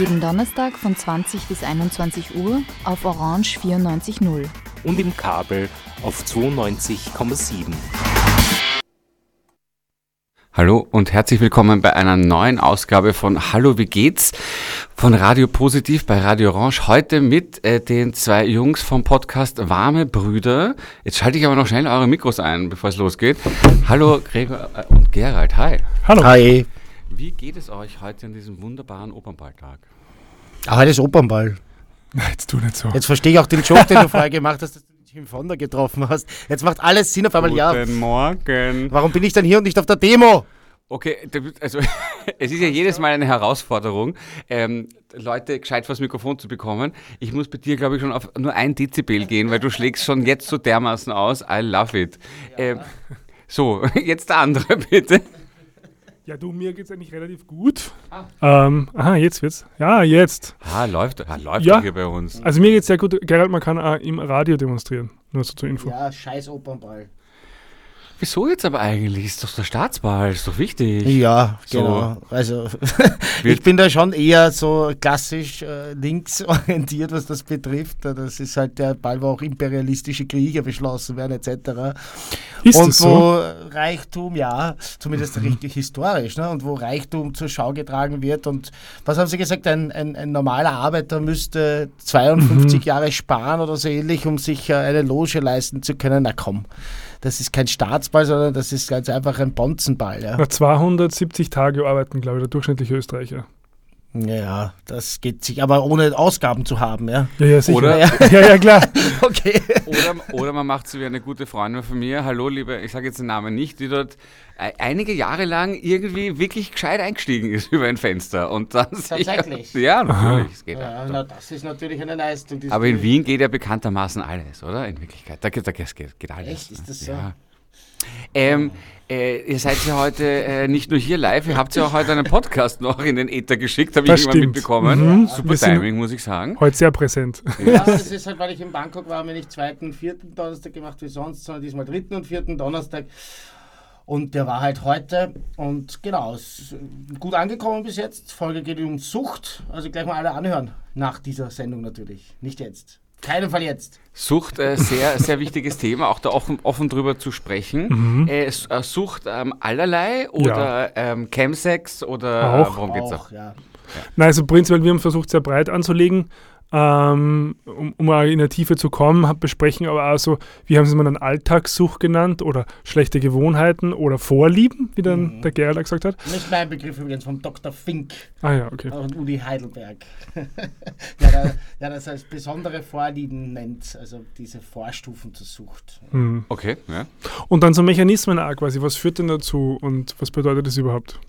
Jeden Donnerstag von 20 bis 21 Uhr auf Orange 94.0. Und im Kabel auf 92,7. Hallo und herzlich willkommen bei einer neuen Ausgabe von Hallo, wie geht's? Von Radio Positiv bei Radio Orange. Heute mit äh, den zwei Jungs vom Podcast Warme Brüder. Jetzt schalte ich aber noch schnell eure Mikros ein, bevor es losgeht. Hallo Gregor äh, und Gerald, hi. Hallo. Hi. Wie geht es euch heute an diesem wunderbaren Opernballtag? Ah, heute ist Opernball. Jetzt tu nicht so. Jetzt verstehe ich auch den Joke, den du vorher gemacht hast, dass du dich im Fonda getroffen hast. Jetzt macht alles Sinn auf einmal. Ja, Guten Morgen. warum bin ich dann hier und nicht auf der Demo? Okay, also es ist ja jedes Mal eine Herausforderung, ähm, Leute gescheit vors Mikrofon zu bekommen. Ich muss bei dir, glaube ich, schon auf nur ein Dezibel gehen, weil du schlägst schon jetzt so dermaßen aus. I love it. Ähm, so, jetzt der andere bitte. Ja, du, mir geht's eigentlich relativ gut. Ähm, aha, jetzt wird's. Ja, jetzt. Ah, läuft, ah, läuft Ja. hier bei uns. Also mir geht's sehr gut. Gerald, man kann auch im Radio demonstrieren. Nur so zur Info. Ja, scheiß Opernball. Wieso jetzt aber eigentlich? Ist doch der Staatsball, ist doch wichtig. Ja, So. genau. Also Wir- ich bin da schon eher so klassisch äh, links orientiert, was das betrifft. Das ist halt der Ball, wo auch imperialistische Kriege beschlossen werden, etc. Ist und das so? wo Reichtum, ja, zumindest richtig historisch, ne? und wo Reichtum zur Schau getragen wird. Und was haben Sie gesagt, ein, ein, ein normaler Arbeiter müsste 52 Jahre sparen oder so ähnlich, um sich äh, eine Loge leisten zu können? Na komm, das ist kein Staatsball, sondern das ist ganz einfach ein Bonzenball. Ja, Nach 270 Tage arbeiten, glaube ich, der durchschnittliche Österreicher. Ja das geht sich, aber ohne Ausgaben zu haben. Ja, Ja, ja, sicher. Oder- Ja, ja, klar. okay. Oder, oder man macht so wie eine gute Freundin von mir, hallo liebe, ich sage jetzt den Namen nicht, die dort e- einige Jahre lang irgendwie wirklich gescheit eingestiegen ist über ein Fenster und dann sich- Tatsächlich? Ja, natürlich, es geht Ja, ja. na, das ist natürlich eine Leistung. die- Aber in Wien geht ja bekanntermaßen alles, oder? In Wirklichkeit, da geht, da geht, geht alles. Echt? Ist das so? Ja. Ähm, äh, ihr seid ja heute äh, nicht nur hier live, ihr habt ja auch heute einen Podcast noch in den Äther geschickt, habe ich irgendwann stimmt. mitbekommen. Mhm. Super Timing, muss ich sagen. Heute sehr präsent. Ja, das ist halt, weil ich in Bangkok war, haben wir nicht zweiten und vierten Donnerstag gemacht wie sonst, sondern diesmal dritten und vierten Donnerstag. Und der war halt heute und genau, es ist gut angekommen bis jetzt. Folge geht um Sucht, also gleich mal alle anhören. Nach dieser Sendung natürlich, nicht jetzt. Keinen Fall jetzt. Sucht, äh, sehr, sehr wichtiges Thema, auch da offen, offen drüber zu sprechen. Äh, S- äh, Sucht ähm, allerlei oder ähm, Chemsex oder Auch. Äh, worum geht's Auch, auch? ja. Nein, also prinzipiell, wir haben versucht, sehr breit anzulegen, ähm, um, um in der Tiefe zu kommen, besprechen aber auch so, wie haben sie es mal dann Alltagssucht genannt oder schlechte Gewohnheiten oder Vorlieben, wie dann Mhm. der Gerald auch gesagt hat. Nicht mein Begriff übrigens vom Dr. Fink Ah ja, okay. und Uli Heidelberg. der, der, der das als besondere Vorlieben nennt, also diese Vorstufen zur Sucht. Hm. Okay, ja. Und dann so Mechanismen auch quasi, was führt denn dazu und was bedeutet das überhaupt?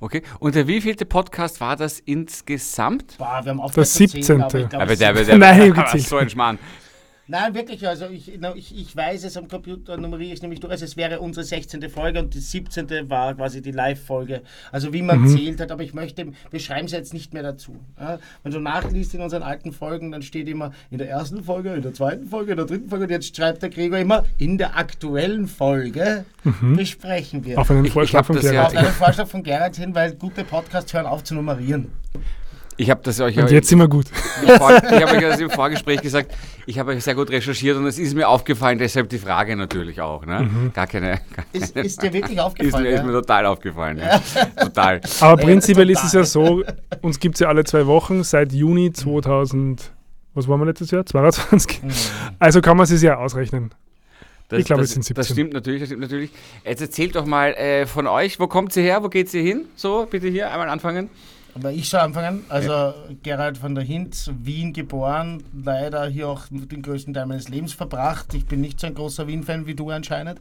Okay. Und der wievielte Podcast war das insgesamt? Boah, wir haben Der aufgehört zu zählen, 17.. aber ich glaub, Aber es der, sind- der, der, Nein, der, gezählt. so ein Schmarrn. Nein, wirklich, also ich, ich, ich weiß es am Computer, nummeriere ich nämlich durch, also es wäre unsere 16. Folge und die 17. war quasi die Live-Folge. Also wie man zählt hat, aber ich möchte, wir schreiben es jetzt nicht mehr dazu. Ja? Wenn du nachliest in unseren alten Folgen, dann steht immer in der ersten Folge, in der zweiten Folge, in der dritten Folge und jetzt schreibt der Gregor immer, in der aktuellen Folge besprechen wir. Auf einen Ich- ich Vorschlag hab von Gerald. Auf einen Vorschlag von Gerhard hin, weil gute Podcasts hören auf zu nummerieren. Ich habe das euch Und jetzt sind wir gut. ich habe euch das im Vorgespräch gesagt, ich habe euch sehr gut recherchiert und es ist mir aufgefallen, deshalb die Frage natürlich auch. Ne? Gar keine. Gar Ist, keine ist dir wirklich ist, aufgefallen? mir, ist mir ja? total aufgefallen. Ja. Total. Aber Ja, prinzipiell ist es ja so, uns gibt es ja alle zwei Wochen seit Juni 2000, was waren wir letztes Jahr? 22. Also kann man es sich ja ausrechnen. Das, Ich glaube, es sind 17. Das stimmt natürlich, das stimmt natürlich. Jetzt erzählt doch mal äh, von euch, wo kommt ihr her, wo geht ihr hin? So, bitte hier einmal anfangen. Aber ich soll anfangen. Also Gerald von der Hinz, Wien geboren, leider hier auch den größten Teil meines Lebens verbracht. Ich bin nicht so ein großer Wien-Fan wie du anscheinend.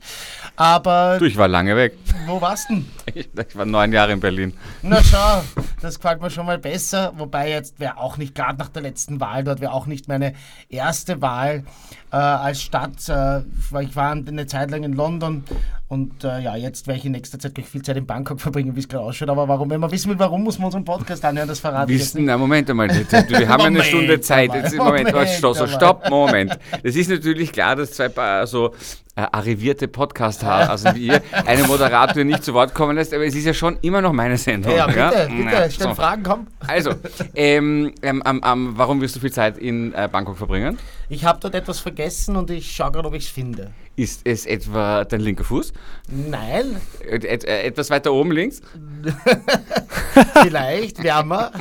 Aber Du, ich war lange weg. wo warst du denn? Ich, ich war neun Jahre in Berlin. Na schau, das gefällt mir schon mal besser. Wobei jetzt wäre auch nicht, gerade nach der letzten Wahl dort, wäre auch nicht meine erste Wahl äh, als Stadt. Äh, ich war- eine Zeit lang in London und äh, ja, jetzt werde ich in nächster Zeit gleich viel Zeit in Bangkok verbringen, wie es gerade ausschaut. Aber warum, wenn man wissen will, warum, muss man unseren Podcast anhören, das verrate ich jetzt Wissen, na Moment einmal, wir haben eine Moment Stunde Zeit. Jetzt, Moment, Moment stopp, so, stopp, Moment. Es ist natürlich klar, dass zwei paar so äh, arrivierte Podcast haben, also wie ihr, einen Moderator nicht zu Wort kommen lässt, aber es ist ja schon immer noch meine Sendung. Ja, bitte, bitte, Ja, stell so. Fragen, komm. Also, ähm, ähm, ähm, warum wirst du viel Zeit in äh, Bangkok verbringen? Ich habe dort etwas vergessen und ich schaue gerade, ob ich es finde. Ist es etwa dein linker Fuß? Nein, Et, et, äh, etwas weiter oben links? vielleicht wärmer.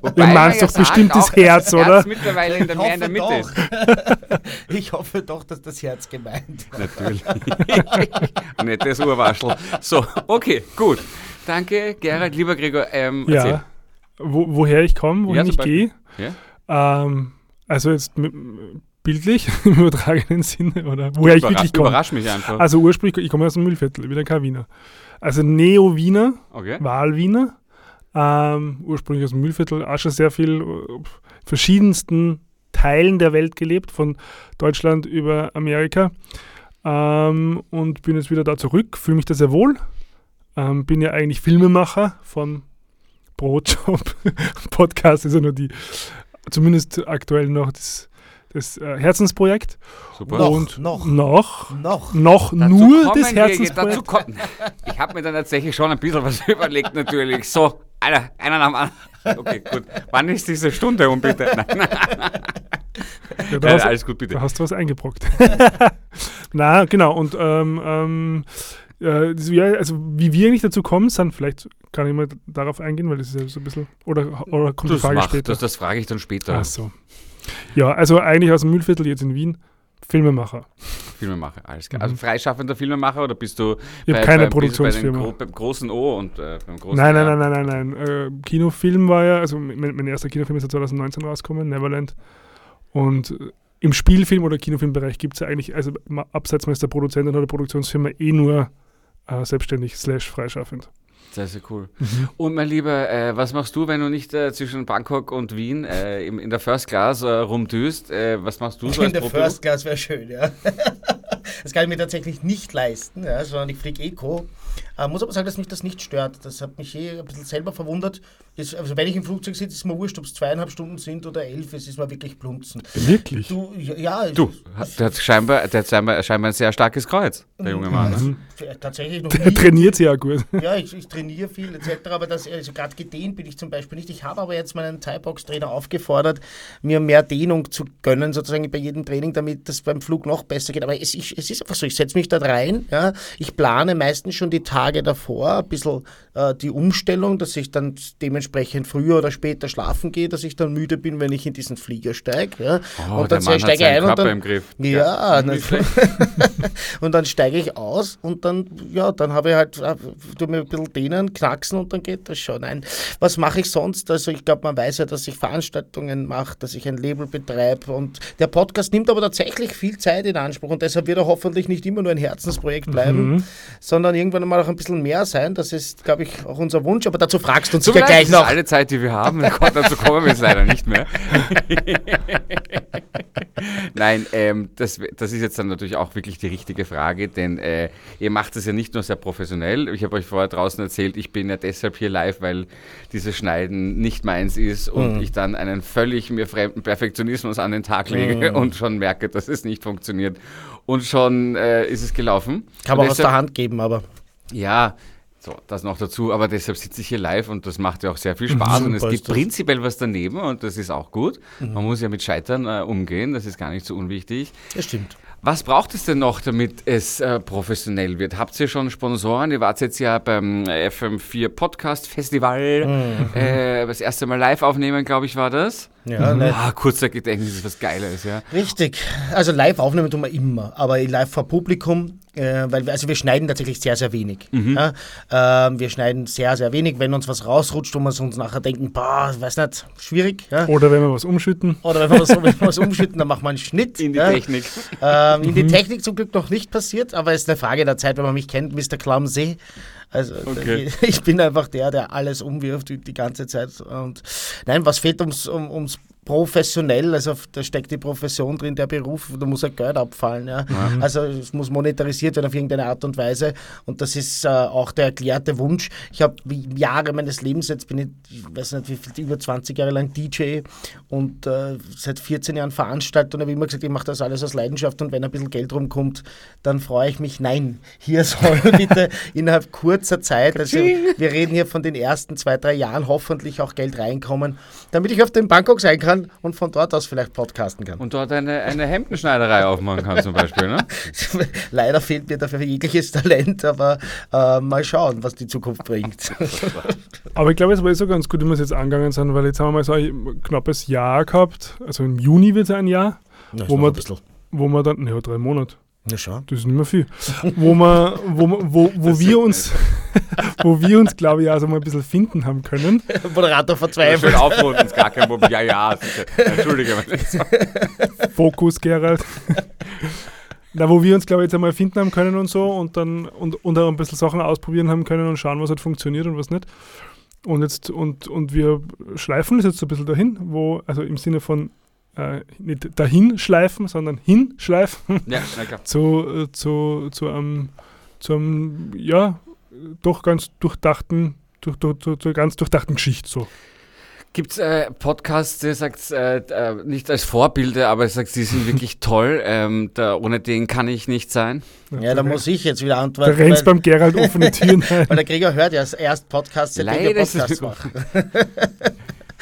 Wobei Du man meinst doch bestimmt das Herz, oder? Herz mittlerweile in der, mehr in der Mitte ist. doch. ich hoffe doch, dass das Herz gemeint war. Natürlich. Nettes Urwaschel. So, okay, gut. Danke, Gerald. Lieber Gregor, ähm, erzähl. Ja. Wo, woher ich komme, wohin Ja, ich gehe. Ja? Ähm, also jetzt mit, bildlich im übertragenen Sinne oder woher ich wirklich komme. überrasch mich einfach. Also ursprünglich, ich komme aus dem Müllviertel, wieder kein Wiener. Also Neo-Wiener, Okay. Wahlwiener. Ähm, ursprünglich aus dem Müllviertel, auch schon sehr viel äh, verschiedensten Teilen der Welt gelebt, von Deutschland über Amerika. Ähm, und bin jetzt wieder da zurück, fühle mich da sehr wohl. Ähm, bin ja eigentlich Filmemacher von Brotjob. Podcast ist ja nur die, zumindest aktuell noch das, das äh, Herzensprojekt. Super. Noch, und noch. noch, Noch. noch Dazu nur das wir, Herzensprojekt. Dazu kommen. Ich habe mir dann tatsächlich schon ein bisschen was überlegt, natürlich. So, einer, einer nach dem anderen. Okay, gut. Wann ist diese Stunde um bitte? Nein, Ja, da nein, hast- alles gut, bitte. Da hast du was eingebrockt. Na, genau. Und ähm, ähm, äh, also wie wir eigentlich dazu kommen, sind, vielleicht kann ich mal darauf eingehen, weil das ist ja so ein bisschen, oder, oder kommt die Das, Frage mach, später? das, das frage ich dann später. Ach so. Ja, also eigentlich aus dem Müllviertel, jetzt in Wien, Filmemacher. Filmemacher, alles klar. Also freischaffender Filmemacher oder bist du Mhm. Ich habe keine Produktionsfirma. Bei gro beim großen O und äh, beim großen Nein, nein, nein, nein, nein, nein. Äh, Kinofilm war ja, also mein, mein erster Kinofilm ist ja 2019 rausgekommen, Neverland. Und äh, im Spielfilm- oder Kinofilmbereich gibt es ja eigentlich, also abseits meist der Produzentin oder Produktionsfirma, eh nur äh, selbstständig slash freischaffend. Sehr, sehr cool. Und mein Lieber, äh, was machst du, wenn du nicht äh, zwischen Bangkok und Wien äh, im, in der First Class äh, rumdüst? Äh, was machst du so In der Profi? First Class wäre schön, ja. Das kann ich mir tatsächlich nicht leisten, ja, sondern ich fliege Eco. Äh, muss aber sagen, dass mich das nicht stört. Das hat mich eh ein bisschen selber verwundert. Ist, also wenn ich im Flugzeug sitze, ist mir wurscht, ob es zweieinhalb Stunden sind oder elf, es ist mir wirklich plunzen. Wirklich? Du, ja, ja Du, hat- der hat scheinbar, der hat scheinbar, scheinbar ein sehr starkes Kreuz, der junge Mann. Ne? äh, tatsächlich noch Der nie. trainiert sie ja gut. Ja, ich, ich trainiere viel etc. Aber das, also gerade gedehnt bin ich zum Beispiel nicht. Ich habe aber jetzt meinen Thai-Box-Trainer aufgefordert, mir mehr Dehnung zu gönnen, sozusagen bei jedem Training, damit das beim Flug noch besser geht. Aber es, ich, es ist einfach so, ich setze mich da rein. Ja. Ich plane meistens schon die Tage davor ein bisschen äh, die Umstellung, dass ich dann dementsprechend früher oder später schlafen gehe, dass ich dann müde bin, wenn ich in diesen Flieger steige. Ja. Oh, und dann Mann steige ein und dann, im Griff. Ja, na- und dann steige ich aus und dann, ja, dann habe ich halt, äh, tu mir ein bisschen dehnen, knacksen und dann geht das schon. Nein, was mache ich sonst? Also ich glaube, man weiß ja, dass ich Veranstaltungen mache, dass ich ein Label betreibe und der Podcast nimmt aber tatsächlich viel Zeit in Anspruch und deshalb wird er hoffentlich nicht immer nur ein Herzensprojekt bleiben, sondern irgendwann mal auch ein bisschen mehr sein. Das ist, glaube ich, auch unser Wunsch, aber dazu fragst du uns sicher gleich noch. alle Zeit, die wir haben. Gott, dazu kommen wir jetzt leider nicht mehr. Nein, ähm, das, das ist jetzt dann natürlich auch wirklich die richtige Frage, denn äh, ihr macht es ja nicht nur sehr professionell. Ich habe euch vorher draußen erzählt, ich bin ja deshalb hier live, weil dieses Schneiden nicht meins ist und Mhm. ich dann einen völlig mir fremden Perfektionismus an den Tag lege Mhm. und schon merke, dass es nicht funktioniert. Und schon äh, ist es gelaufen. Kann man aus der Hand geben, aber ja, so, das noch dazu, aber deshalb sitze ich hier live und das macht ja auch sehr viel Spaß und es gibt das. prinzipiell was daneben und das ist auch gut. Man muss ja mit Scheitern äh, umgehen, das ist gar nicht so unwichtig. das stimmt. Was braucht es denn noch, damit es äh, professionell wird? Habt ihr schon Sponsoren? Ihr wart jetzt ja beim FM4 Podcast Festival, äh, das erste Mal live aufnehmen, glaube ich, war das. Ja, live- Ah, Kurzzeitgedächtnis ist was Geiles, ja. Richtig. Also live aufnehmen tun wir immer, aber live vor Publikum, äh, weil wir, also wir schneiden tatsächlich sehr, sehr wenig. Ja? Ähm, wir schneiden sehr, sehr wenig. Wenn uns was rausrutscht, wo wir uns nachher denken, boah, weiß nicht, schwierig. Ja? Oder wenn wir was umschütten. Oder wenn wir was, wenn wir was umschütten, dann machen wir einen Schnitt. In die ja? Technik. Ähm, in die Technik zum Glück noch nicht passiert, aber es ist eine Frage der Zeit, wenn man mich kennt, Mr. Clumsy. Also Okay. ich bin einfach der, der alles umwirft die, die ganze Zeit. Und nein, was fehlt ums, um, ums professionell, also da steckt die Profession drin, der Beruf, da muss ja Geld abfallen. Ja. Also es muss monetarisiert werden auf irgendeine Art und Weise und das ist äh, auch der erklärte Wunsch. Ich habe Jahre meines Lebens, jetzt bin ich, ich weiß nicht wie viel, über 20 Jahre lang DJ und äh, seit 14 Jahren Veranstalter und habe immer gesagt, ich mache das alles aus Leidenschaft und wenn ein bisschen Geld rumkommt, dann freue ich mich. Nein, hier soll bitte innerhalb kurzer Zeit, also wir reden hier von den ersten zwei, drei Jahren, hoffentlich auch Geld reinkommen, damit ich auf den Bangkok sein kann und von dort aus vielleicht podcasten kann. Und dort eine, eine Hemdenschneiderei aufmachen kann zum Beispiel, ne? Leider fehlt mir dafür jegliches Talent, aber äh, mal schauen, was die Zukunft bringt. Aber ich glaube, es war eh so ganz gut, wie wir es jetzt angegangen sind, weil jetzt haben wir mal so ein knappes Jahr gehabt. Also im Juni wird es ein Jahr, Na, Wo man- wo wir dann, ja, drei Monate. Na schau. Das ist nicht mehr viel. wo wir, wo, wo, wo wir uns, wo wir uns, glaube ich, also mal ein bisschen finden haben können. Moderator Schön verzweifelt. aufrunden, ist gar kein Problem. Ja, ja, sicher. Entschuldige. Fokus, Gerald. Da, wo wir uns, glaube ich, jetzt einmal finden haben können und so und dann und, und auch ein bisschen Sachen ausprobieren haben können und schauen, was halt funktioniert und was nicht. Und jetzt, und, und wir schleifen das jetzt so ein bisschen dahin, wo, also im Sinne von äh, nicht dahin schleifen, sondern hinschleifen Ja, zu, äh, zu, zu einem, zu einem, ja, doch ganz durchdachten, durch, durch, durch, zur ganz durchdachten Geschichte so. Gibt es äh, Podcasts, die sagt äh, äh, nicht als Vorbilder, aber sagt, die sind wirklich toll. Ähm, da, ohne den kann ich nicht sein. Ja, da muss ich jetzt wieder Da antworten. rennst weil, beim Gerald offene Türen ein. weil der Krieger hört ja erst Podcasts, seitdem wir Leider ist es Podcasts machen.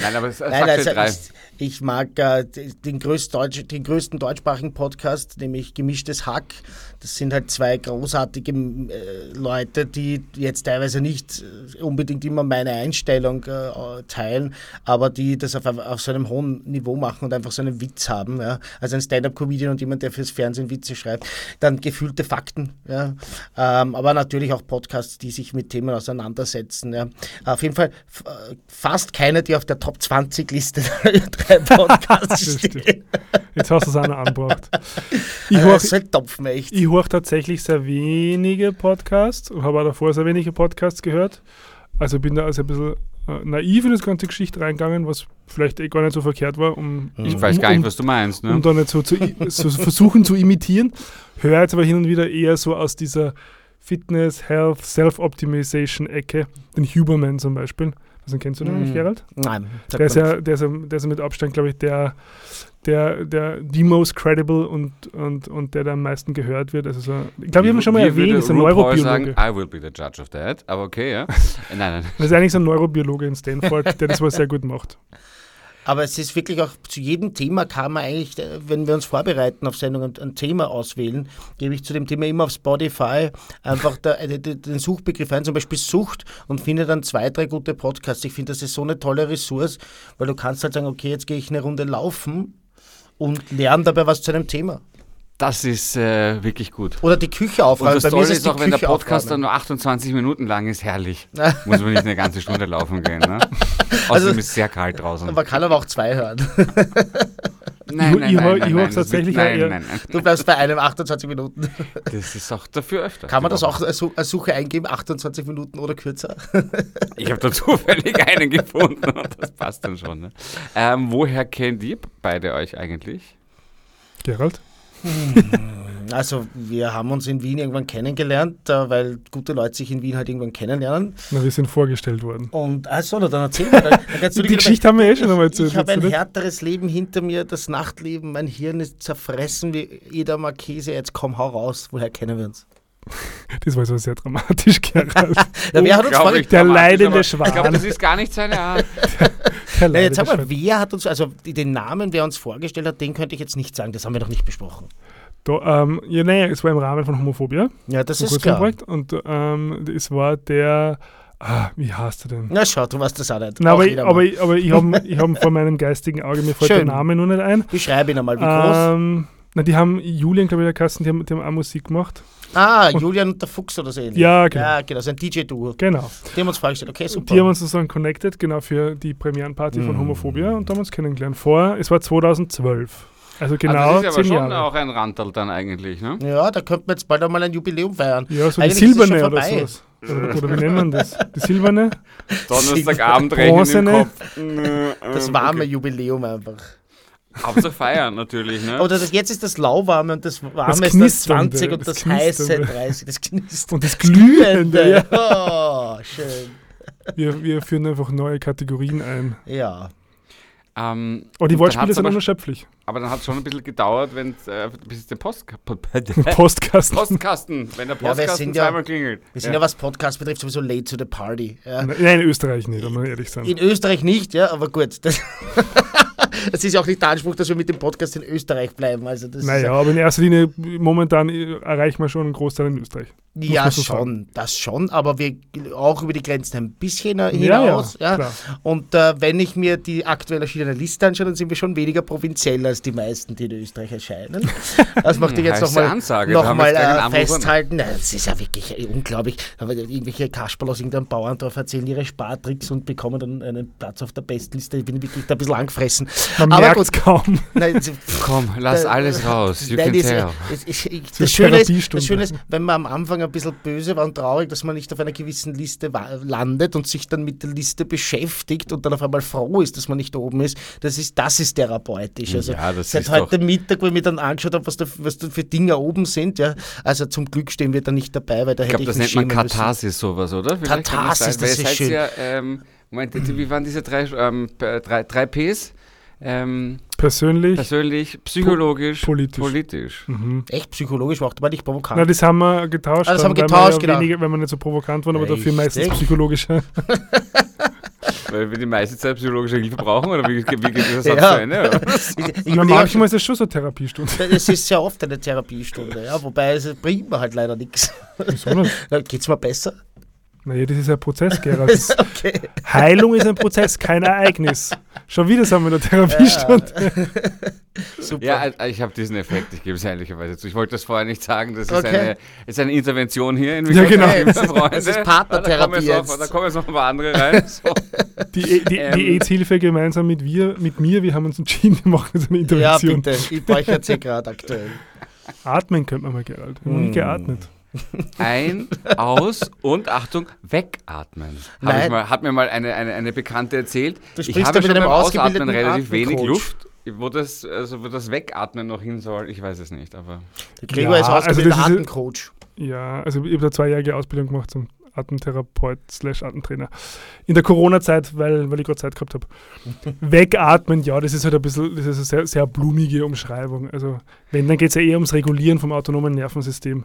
Nein, aber es Nein, sagt also drei. ich, ich mag äh, den, größt Deutsch, den größten deutschsprachigen Podcast, nämlich Gemischtes Hack. Das sind halt zwei großartige äh, Leute, die jetzt teilweise nicht äh, unbedingt immer meine Einstellung äh, teilen, aber die das auf, auf so einem hohen Niveau machen und einfach so einen Witz haben. Ja? Also ein Stand-up-Comedian und jemand, der fürs Fernsehen Witze schreibt. Dann gefühlte Fakten. Ja? Ähm, aber natürlich auch Podcasts, die sich mit Themen auseinandersetzen. Ja? Auf jeden Fall äh, fast keiner, die auf der Top 20 Das stehen. stimmt. Jetzt hast du es auch noch angebracht. Ich Also, höre das ist halt echt. ich hör tatsächlich sehr wenige Podcasts und habe auch davor sehr wenige Podcasts gehört. Also bin da also ein bisschen äh, naiv in das ganze Geschichte reingegangen, was vielleicht eh gar nicht so verkehrt war, um, Ich weiß um, gar nicht, um, was du meinst. Ne? um da nicht so zu i- so versuchen zu imitieren. Höre jetzt aber hin und wieder eher so aus dieser Fitness, Health, Self-Optimization-Ecke, den Huberman zum Beispiel. Also kennst du den nicht, Mhm. Gerald? Nein. Der ist, ja, der, ist ja, der ist ja mit Abstand, glaube ich, der, der, der the most credible und, und, und der, der am meisten gehört wird. Also so, ich glaube, wir haben ihn schon mal erwähnt, würde ist ein RuPaul sagen, Neurobiologe. I will be the judge of that. Aber okay, ja. Nein, nein. Das ist eigentlich so ein Neurobiologe in Stanford, der das wohl sehr gut macht. Aber es ist wirklich auch zu jedem Thema kann man eigentlich, äh, wenn wir uns vorbereiten auf Sendungen, ein Thema auswählen, gebe ich zu dem Thema immer auf Spotify einfach da, äh, den den Suchbegriff ein, zum Beispiel Sucht und finde dann zwei, drei gute Podcasts. Ich finde, das ist so eine tolle Ressource, weil du kannst halt sagen, okay, jetzt gehe ich eine Runde laufen und lerne dabei was zu einem Thema. Das ist äh, wirklich gut. Oder die Küche Und aufräumen. das Bei mir Tolle ist ist auch, wenn der Podcast dann aufräumen. nur 28 Minuten lang ist, herrlich. Muss man nicht eine ganze Stunde laufen gehen. Ne? Außerdem Also- ist es sehr kalt draußen. Man kann aber auch zwei hören. Nein, Ich- ich hör- ich hör das tatsächlich nein, nein, nein. Du bleibst bei einem 28 Minuten. Das ist auch dafür öfter. Kann man das auch als Suche eingeben, 28 Minuten oder kürzer? Ich habe da zufällig einen gefunden und das passt dann schon. Ne? Ähm, woher kennt ihr beide euch eigentlich? Gerald? Also wir haben uns in Wien irgendwann kennengelernt, äh, weil gute Leute sich in Wien halt irgendwann kennenlernen. Na, wir sind vorgestellt worden. Und also, dann erzähl mal. Dann, dann Die Geschichte haben wir eh schon einmal erzählt. Ich habe willst ein härteres Leben hinter mir, das Nachtleben, mein Hirn ist zerfressen wie jeder Markese. Jetzt komm, hau raus. Woher kennen wir uns? Das war so sehr dramatisch, Gerald. Wer hat uns vorge- Der leidende aber Schwan. Ich glaube, das ist gar nicht seine Art. Der Na, leidet jetzt sag mal, wer hat uns, also den Namen, wer uns vorgestellt hat, den könnte ich jetzt nicht sagen. Das haben wir noch nicht besprochen. Da, ähm, ja, naja, es war im Rahmen von Homophobia. Ja, das ist klar. Kurzfilmprojekt. Und ähm, es war der Ah, wie heißt er denn? Na schau, du weißt das auch nicht. Na, Auch aber, ich, aber, ich- aber ich habe ich hab vor meinem geistigen Auge, mir fällt Schön. der Name nur nicht ein. Beschreibe ihn einmal, wie groß. Ähm, na, die haben Julian, glaube ich, der Kasten, die haben, die haben auch Musik gemacht. Ah, Julian und der Fuchs oder so ähnlich. Ja, genau. Ja, genau, so ein DJ-Duo. Genau. Die haben uns vorgestellt. Okay, super. Die haben uns sozusagen connected, genau für die Premierenparty von Mhm. Homophobia und haben uns kennengelernt. Vor, es war 2012. Also genau also das ist aber schon Jahre. auch ein Randtal dann eigentlich, ne? ja, da könnten wir jetzt bald einmal ein Jubiläum feiern. Ja, so die Eigentlich ist es silberne oder sowas. Oder, oder wie nennt man das? Die silberne? Donnerstagabend Bronzene. Kopf. Das warme Jubiläum einfach. Hauptsache feiern natürlich, ne? Oder das, jetzt ist das lauwarme und das warme ist das Knisternde, 20 und das das, heiße Knisternde. 30. Das Knisternde. Und das Glühende. Oh, Ja. schön. Wir, wir führen einfach neue Kategorien ein. Ja. Ähm, Aber die Wortspiele sind unerschöpflich. Aber dann hat es schon ein bisschen gedauert, wenn äh, bis es den Post, Postkasten. Postkasten, wenn der Ja, wir Postkasten ja- zweimal klingelt. Wir sind ja, was Podcast betrifft, sowieso late to the party. Ja. Nein, in Österreich nicht, um ehrlich sein. In Österreich nicht, ja, aber gut. Das, das ist ja auch nicht der Anspruch, dass wir mit dem Podcast in Österreich bleiben. Also das Naja, aber in erster Linie, momentan äh, erreichen wir schon einen Großteil in Österreich. ja, so schon, das schon, aber wir auch über die Grenzen ein bisschen Ja, hinaus. ja, Ja, klar. Und äh, wenn ich mir die aktuell erschienene Liste anschaue, dann sind wir schon weniger provinziell als die meisten, die in Österreich erscheinen. Das möchte ich jetzt nochmal Ansage, noch mal, äh, festhalten. Das ist ja wirklich äh, unglaublich. Aber irgendwelche Kasperl aus irgendeinem Bauerndorf erzählen ihre Spartricks und bekommen dann einen Platz auf der Bestenliste. Ich bin wirklich da ein bisschen angefressen. Man Aber merkt es gut. kaum. Nein, es- Komm, lass alles raus. You Nein, can das, tell. es- ich- ich- ist das, Schöne ist, das Schöne ist, wenn man am Anfang ein bisschen böse war und traurig, dass man nicht auf einer gewissen Liste landet und sich dann mit der Liste beschäftigt und dann auf einmal froh ist, dass man nicht oben ist, das ist, das ist therapeutisch. Also Ja, das seit ist heute Mittag, wo ich mir dann angeschaut habe, was da, was da für Dinge oben sind, ja, also zum Glück stehen wir da nicht dabei, weil da Ich hätte glaube, ich das mich nennt man müssen. Katharsis, sowas, oder? Vielleicht Katharsis, weil das ihr ist schön. Ja, ähm, Moment, wie waren diese drei, ähm, drei, drei Ps? Ähm, Persönlich. persönlich, psychologisch, politisch. politisch. Mhm. Echt psychologisch, macht aber nicht provokant. Na, das haben wir getauscht. Ah, das haben wir dann, getauscht, weil wir, ja genau. weniger, wenn wir nicht so provokant waren, aber dafür meistens Richtig. psychologischer. Weil wir die meiste Zeit psychologische Hilfe brauchen, oder wie, wie geht dieser Satz Ja. zu Ende? Oder? ich, ich Na, manchmal ist das schon so eine Therapiestunde. Es ist sehr oft eine Therapiestunde, ja, wobei es bringt mir halt leider nichts. Wieso nicht? Geht es mir besser? Naja, das ist ein Prozess, ist, Okay. Heilung ist ein Prozess, kein Ereignis. Schon wieder sind wir in der Therapiestunde. Super. Ja, ich habe diesen Effekt, ich gebe es ehrlicherweise zu. Ich wollte das vorher nicht sagen, das ist, Okay. eine, ist eine Intervention hier in Ja, genau. Das ist Partnertherapie Da kommen jetzt noch- jetzt. Da kommen jetzt noch ein paar andere rein. So. Die, die, Ähm. die AIDS-Hilfe gemeinsam mit, wir, mit mir, wir haben uns entschieden, wir machen jetzt eine Ja, Intervention. bitte. Ich brauche jetzt eh gerade aktuell. Atmen könnte man mal, Gerald. Wir haben noch nie Hm. geatmet. Ein, aus und Achtung, wegatmen. Hab Nein. ich mal, hat mir mal eine, eine, eine Bekannte erzählt. Du ich sprichst habe mit schon beim Ausatmen relativ wenig Atemcoach. Luft. Wo das, also wo das Wegatmen noch hin soll, ich weiß es nicht, aber Der Gregor Ja, ist also ausgebildeter ist- Atemcoach. Ja, also ich habe da zweijährige Ausbildung gemacht zum Atemtherapeut slash Atemtrainer. In der Corona-Zeit, weil, weil ich gerade Zeit gehabt habe. Wegatmen, ja, das ist halt ein bisschen, das ist eine sehr, sehr blumige Umschreibung. Also wenn, dann geht es ja eher ums Regulieren vom autonomen Nervensystem.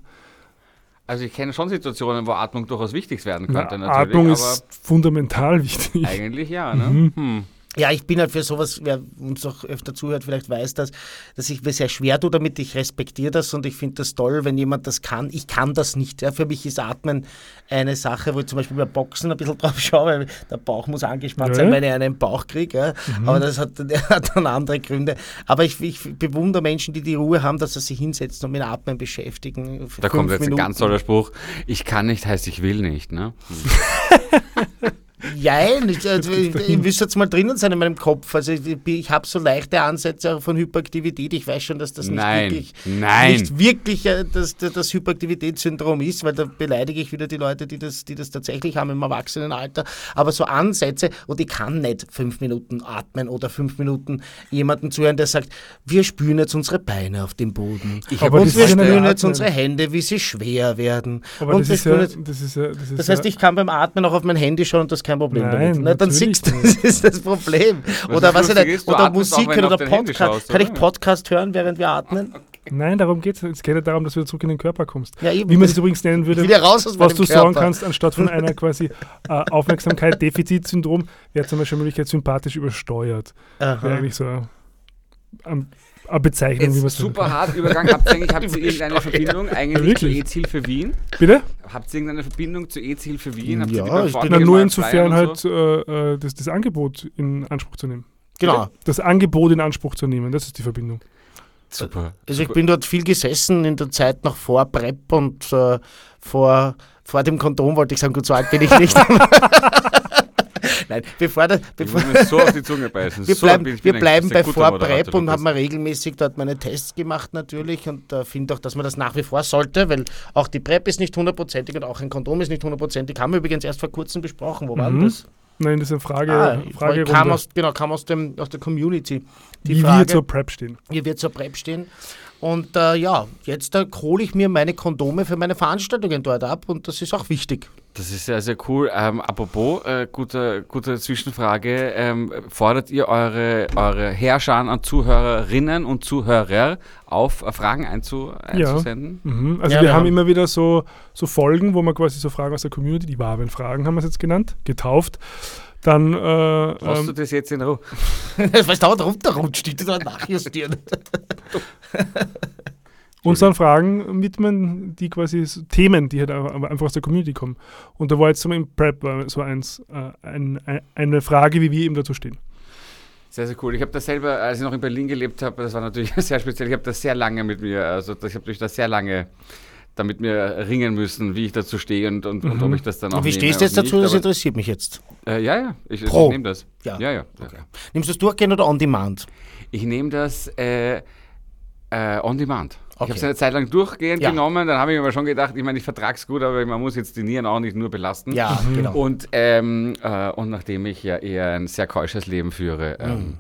Also ich kenne schon Situationen, wo Atmung durchaus wichtig werden Na, könnte natürlich, Atmung ist fundamental wichtig. eigentlich ja, ne? Mhm. Hm. Ja, ich bin halt für sowas, wer uns auch öfter zuhört, vielleicht weiß das, dass ich mir sehr schwer tue damit. Ich respektiere das und ich finde das toll, wenn jemand das kann. Ich kann das nicht. Ja. Für mich ist Atmen eine Sache, wo ich zum Beispiel beim Boxen ein bisschen drauf schaue, weil der Bauch muss angespannt Ja. sein, wenn ich einen Bauch kriege. Ja. Mhm. Aber das hat, hat dann andere Gründe. Aber ich, ich bewundere Menschen, die die Ruhe haben, dass sie sich hinsetzen und mit Atmen beschäftigen. Da kommt jetzt ein Minuten. ganz toller Spruch. Ich kann nicht, heißt ich will nicht, ne? Nein, ich, also, ich, ich müsste jetzt mal drinnen sein in meinem Kopf. Also ich, ich habe so leichte Ansätze auch von Hyperaktivität. Ich weiß schon, dass das nicht Nein, wirklich, nein. Nicht wirklich äh, das, das, das Hyperaktivitätssyndrom ist, weil da beleidige ich wieder die Leute, die das, die das tatsächlich haben im Erwachsenenalter. Aber so Ansätze, und ich kann nicht fünf Minuten atmen oder fünf Minuten jemanden zuhören, der sagt, wir spüren jetzt unsere Beine auf dem Boden. Ich das und wir spüren jetzt unsere Hände, wie sie schwer werden. Aber und das ist, ja, das ist ja. Das, ist das heißt, ich kann beim Atmen auch auf mein Handy schauen und das ist kein Problem Nein, damit. Ne? Dann siehst du, das ist das Problem. Was oder was ich nicht, ist, oder auch, Musik du oder Podcast. schaust, Kann ich oder? Podcast hören, während wir atmen? Nein, darum geht es. Es geht ja darum, dass du wieder zurück in den Körper kommst. Ja, eben. Wie man es übrigens nennen würde, was du sagen kannst, anstatt von einer quasi äh, Aufmerksamkeit-Defizitsyndrom, wäre zum Beispiel Möglichkeit sympathisch übersteuert. Wäre eigentlich so ein eine Bezeichnung, wie man Jetzt es super hart Übergang. Habt ihr eigentlich, habt ihr irgendeine Verbindung eigentlich zur Wirklich? EZ-Hilfe Wien? Bitte? Habt ihr irgendeine Verbindung zur EZ-Hilfe Wien? Habt Ja, ich bin- nur insofern halt so? äh, äh, das, das Angebot in Anspruch zu nehmen. Genau. Das Angebot in Anspruch zu nehmen, das ist die Verbindung. Super. Also ich bin dort viel gesessen in der Zeit noch vor Prep und äh, vor, vor dem Kondom wollte ich sagen, gut, so alt bin ich nicht. Nein, bevor, Ich bevor muss mir so auf die Zunge beißen. wir so, bleiben, ich bin wir bleiben bei guter vor Moderator, Prep und haben wir regelmäßig dort meine Tests gemacht natürlich und äh, finde auch, dass man das nach wie vor sollte, weil auch die Prep ist nicht hundertprozentig und auch ein Kondom ist nicht hundertprozentig. Haben wir übrigens erst vor kurzem besprochen. Wo war denn Mhm. das? Nein, das ist eine Frage, Ah, Frage kam aus, genau, kam aus, dem, aus der Community. Die wie wir Frage, zur Prep stehen. wie wir zur Prep stehen. Und äh, ja, jetzt äh, hole ich mir meine Kondome für meine Veranstaltungen dort ab und das ist auch wichtig. Das ist sehr, sehr cool. Ähm, apropos, äh, gute, gute Zwischenfrage. Ähm, fordert ihr eure, eure Herrscher an Zuhörerinnen und Zuhörer auf, äh, Fragen einzu, einzusenden? Mhm. Also Ja, wir wir haben haben- immer wieder so, so Folgen, wo wir quasi so Fragen aus der Community, die Waben-Fragen haben wir es jetzt genannt, getauft. Dann äh, du ähm, das jetzt in Ruhe? Was dauernd runterrutscht, die da nachjustieren. uns dann Fragen widmen, die quasi so Themen, die halt einfach aus der Community kommen. Und da war jetzt so im Prep war so eins, äh, ein, ein, eine Frage, wie wir eben dazu stehen. Sehr, sehr cool. Ich habe das selber, als ich noch in Berlin gelebt habe, das war natürlich sehr speziell. Ich habe das sehr lange mit mir, also ich habe durch das sehr lange damit mir ringen müssen, wie ich dazu stehe und, und, und ob ich das dann auch Wie nehme stehst du jetzt dazu? nicht, Das interessiert mich jetzt. Äh, ja, ja, ich, ich nehme das. Ja. ja. ja. Nimmst du es durchgehend oder on demand? Ich nehme das äh, äh, on demand. Ich Okay. habe es eine Zeit lang durchgehend Ja. genommen, dann habe ich mir aber schon gedacht, ich meine, ich vertrag's gut, aber man muss jetzt die Nieren auch nicht nur belasten. Ja, genau. Und, ähm, äh, und nachdem ich ja eher ein sehr keusches Leben führe, Mhm. ähm,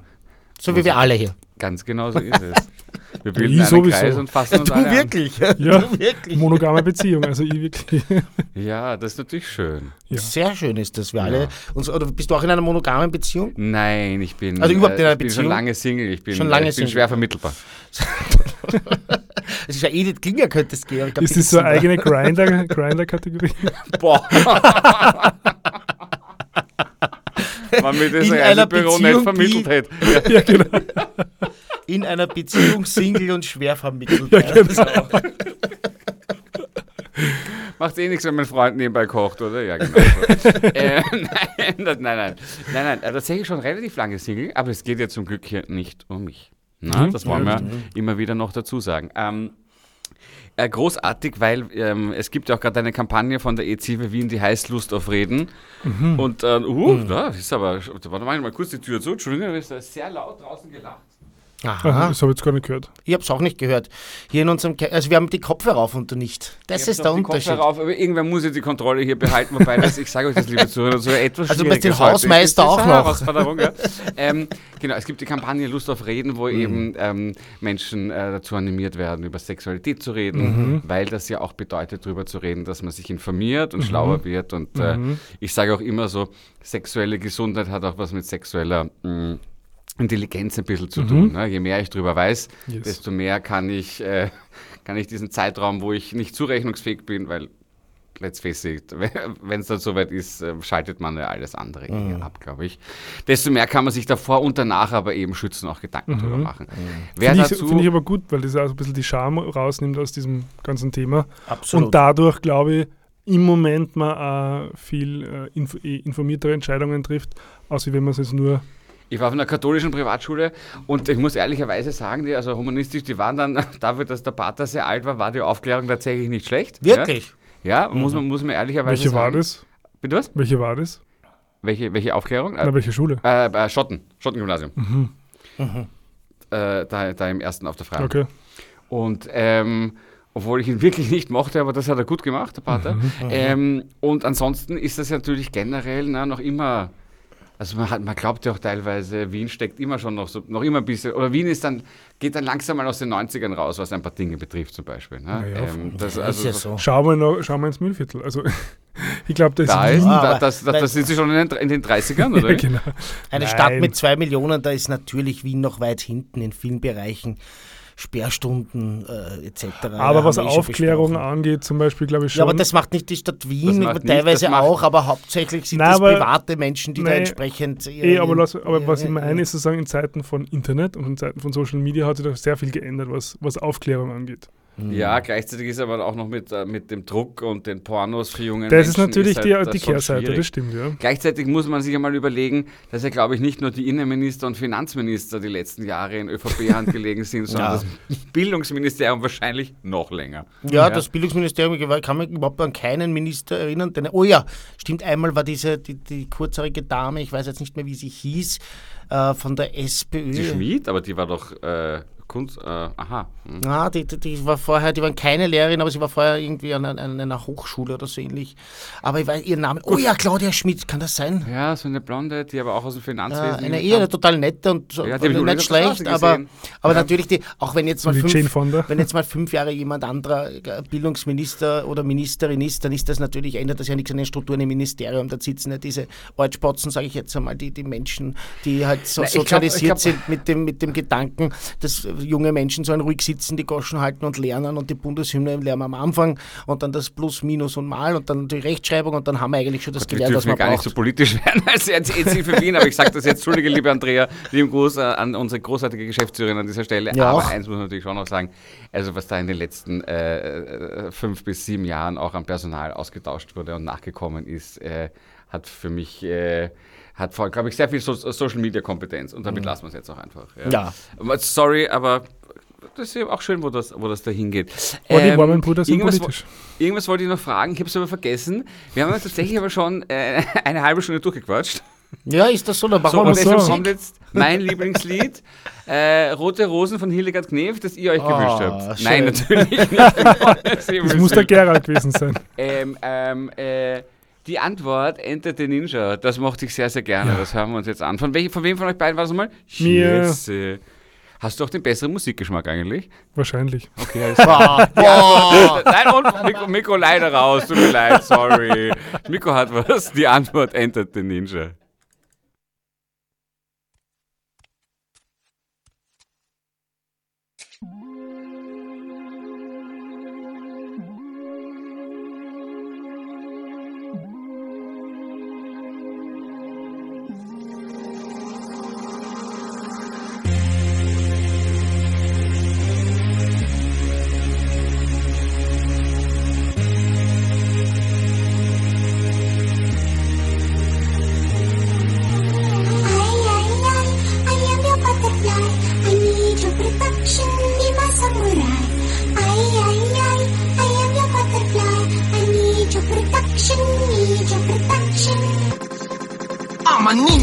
so wie wir alle hier. ganz genau so ist es. Wir bilden Ich einen sowieso. Kreis und fassen uns alle an. Ja, Du wirklich. monogame Beziehung, also ich wirklich. Ja, das ist natürlich schön. Ja. Sehr schön ist das. Wir alle. Uns, oder bist du auch in einer monogamen Beziehung? Nein, ich bin, Also überhaupt in einer ich bin schon Beziehung? lange Single. Ich bin, Schon lange äh, ich bin Single. schwer vermittelbar. Es ist ja Edith Klinger, könnte es gehen. Glaub, Ist das so eine eigene Grinder- Grinder-Kategorie? Boah. Wenn mir das In Reisebüro Beziehung, nicht vermittelt hätte. ja, genau. da. In einer Beziehung Single und schwer vermittelt. Ja, genau. Macht eh nichts, wenn mein Freund nebenbei kocht, oder? Ja, genau. Äh, nein, nein, nein, nein. Nein, nein, äh, tatsächlich schon relativ lange Single, aber es geht ja zum Glück hier nicht um mich. Na, Mhm. Das wollen wir immer wieder noch dazu sagen. Ähm, äh, großartig, weil ähm, es gibt ja auch gerade eine Kampagne von der EZIVE Wien, die heißt Lust auf Reden. Mhm. Und, äh, uh, da ist aber, warte mal, mal kurz die Tür zu, Entschuldigung, da ist da sehr laut draußen gelacht. Aha, Aha. das habe ich jetzt gar nicht gehört. Ich habe es auch nicht gehört. Hier in unserem, Ke also wir haben die Kopfhörer auf und du nicht. Das Ich ist der Unterschied. Kopfhörer Auf, aber irgendwer muss ja die Kontrolle hier behalten, wobei das, ich sage euch das, liebe Zuhörer, so etwas Also ist heute. Hausmeister Das ist auch eine noch. Herausforderung, ja. ähm, genau, es gibt die Kampagne Lust auf Reden, Mhm. wo eben ähm, Menschen äh, dazu animiert werden, über Sexualität zu reden, Mhm. weil das ja auch bedeutet, darüber zu reden, dass man sich informiert und schlauer wird. Und äh, ich sage auch immer so, sexuelle Gesundheit hat auch was mit sexueller mh, Intelligenz ein bisschen zu tun. Ne? Je mehr ich darüber weiß, Yes. desto mehr kann ich, äh, kann ich diesen Zeitraum, wo ich nicht zurechnungsfähig bin, weil let's face it, wenn es dann soweit ist, äh, schaltet man ja alles andere eher ab, glaube ich. Desto mehr kann man sich davor und danach aber eben schützen, auch Gedanken drüber machen. Wer Finde ich, find ich aber gut, weil das auch ein bisschen die Scham rausnimmt aus diesem ganzen Thema. Absolut. Und dadurch, glaube ich, im Moment man auch viel äh, inf eh, informiertere Entscheidungen trifft, als wie wenn man es jetzt nur. Ich war auf einer katholischen Privatschule und ich muss ehrlicherweise sagen, die, also humanistisch, die waren dann, dafür, dass der Pater sehr alt war, war die Aufklärung tatsächlich nicht schlecht. Wirklich? Ja, ja muss, man, muss man ehrlicherweise Welche war sagen. das? Bitte was? Welche war das? Welche, welche Aufklärung? Na, welche Schule? Äh, äh, Schotten, Schottengymnasium. Äh, da, da im ersten auf der Freien. Okay. Und ähm, obwohl ich ihn wirklich nicht mochte, aber das hat er gut gemacht, der Pater. Ähm, und ansonsten ist das natürlich generell na, noch immer. Also man, hat, man glaubt ja auch teilweise, Wien steckt immer schon noch so, noch immer ein bisschen, oder Wien ist dann, geht dann langsam mal aus den 90ern raus, was ein paar Dinge betrifft zum Beispiel. Ne? ja, ähm, das, Ja, also, ist ja so. Schauen wir, noch, schauen wir ins Müllviertel. Also, ich glaube, da ist Da, ist. Ah, da, das, das, das sind sie schon in den, in den 30ern, oder? Ja, genau. Eine Nein. Stadt mit zwei Millionen, da ist natürlich Wien noch weit hinten in vielen Bereichen. Sperrstunden äh, etc. Aber was eh Aufklärung besprochen. angeht, zum Beispiel, glaube ich schon. Ja, aber das macht nicht die Stadt Wien, nicht, teilweise macht- auch, aber hauptsächlich sind Nein, das aber- private Menschen, die da Nein, entsprechend. Eh, aber, lass, aber was ich meine, ist sozusagen in Zeiten von Internet und in Zeiten von Social Media hat sich da sehr viel geändert, was, was Aufklärung angeht. Ja, gleichzeitig ist aber auch noch mit, äh, mit dem Druck und den Pornos für junge Das Menschen. ist natürlich halt die, die Kehrseite, schwierig. das stimmt, ja. Gleichzeitig muss man sich einmal überlegen, dass ja, glaube ich, nicht nur die Innenminister und Finanzminister die letzten Jahre in ÖVP-Hand gelegen sind, sondern Ja. das Bildungsministerium wahrscheinlich noch länger. Ja, das Bildungsministerium, ich kann mich überhaupt an keinen Minister erinnern. Den, oh ja, stimmt, einmal war diese, die, die kurzhaarige Dame, ich weiß jetzt nicht mehr, wie sie hieß, äh, von der SPÖ. Die Schmied, aber die war doch äh, Kunst. Äh, aha. Hm. Ah, die, die, die war vorher, die waren keine Lehrerin, aber sie war vorher irgendwie an, an, an einer Hochschule oder so ähnlich. Aber ich weiß ihren Namen. Oh ja, Claudia Schmidt, kann das sein? Ja, so eine Blonde, die aber auch aus dem Ja, Finanzwesen. eine kommt. eher eine total nette und so, Ja, nicht schlecht, aber, aber Ja. natürlich die, auch wenn jetzt mal wie fünf, wenn jetzt mal fünf Jahre jemand anderer äh, Bildungsminister oder Ministerin ist, dann ist das natürlich, ändert das ja nichts an den Strukturen im Ministerium. Da sitzen ja diese Ortspotzen, sage ich jetzt einmal, die, die Menschen, die halt so Na, glaub- sozialisiert ich glaub- sind mit dem, mit dem Gedanken, dass junge Menschen sollen ruhig sitzen, die Goschen halten und lernen und die Bundeshymne lernen wir am Anfang und dann das Plus, Minus und Mal und dann die Rechtschreibung und dann haben wir eigentlich schon das Wir gelernt, was man gar nicht so politisch werden als jetzt EC für Wien, aber ich sage das jetzt, Entschuldige, liebe Andrea, lieben Gruß äh, an unsere großartige Geschäftsführerin an dieser Stelle. Ja, aber auch. eins muss man natürlich schon noch sagen, also was da in den letzten äh, äh, fünf bis sieben Jahren auch an Personal ausgetauscht wurde und nachgekommen ist, äh, hat für mich, äh, hat glaube ich, sehr viel so Social Media Kompetenz und damit lassen wir es jetzt auch einfach. Mhm. Ja. Aber Sorry, aber das ist ja auch schön, wo das, wo das dahin geht. Aber die Warmen-Brüder sind irgendwas wo- politisch. Irgendwas wollte ich noch fragen, ich habe es aber vergessen. Wir haben jetzt tatsächlich aber schon äh, eine halbe Stunde durchgequatscht. Ja, ist das so? Dann machen So, wir und deshalb so. kommt jetzt mein Lieblingslied, äh, Rote Rosen von Hildegard Knef, das ihr euch gewünscht Ah, habt. schön. Nein, natürlich nicht. Das muss der Gerald gewesen sein. ähm, ähm, äh, die Antwort, Enter the Ninja, das mochte ich sehr, sehr gerne. Das hören wir uns jetzt an. Von, welch, von wem von euch beiden war das nochmal? Mir. Schätze. Hast du auch den besseren Musikgeschmack eigentlich? Wahrscheinlich. Okay, alles Boah, boah. Nein, und Mikro, Mikro leider raus, tut mir leid, sorry. Mikro hat was. Die Antwort Enter the Ninja.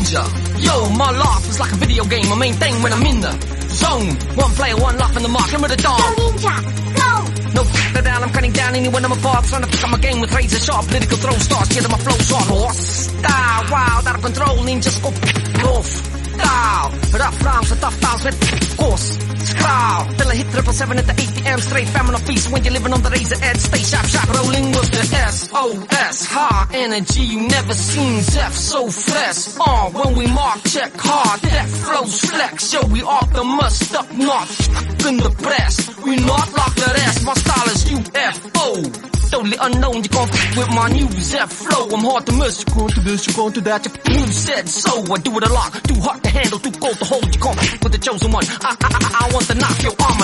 A ninja. Yo, my life is like a video game. My main thing when I'm in the zone. One player, one life in the mark. I'm with the dawn. Go ninja, go! No f the down, I'm cutting down anyone I'm apart. Trying to pick up my game with razor sharp political throw starts. Getting my flow on horse. Style, wild, out of control. Ninja scope off. Style, rough rhymes with tough times with course. Scowl, till I hit triple seven at the 8 p.m. Straight famine on feast when you're living on the razor edge. Stay sharp, sharp, rolling with the S-O-S. High energy, you never seen Zeph so fresh. Uh, when we mark, check hard, that flows flex. Yo, we must up north. In the press, we not like the rest. My style is UFO. Totally unknown, you can't with my new Zeph flow. I'm hard to miss, you go to this, you go to that. You said so, I do it a lot. Too hard to handle, too cold to hold. You can't f- with the chosen one. I, I, I, I want to knock your arm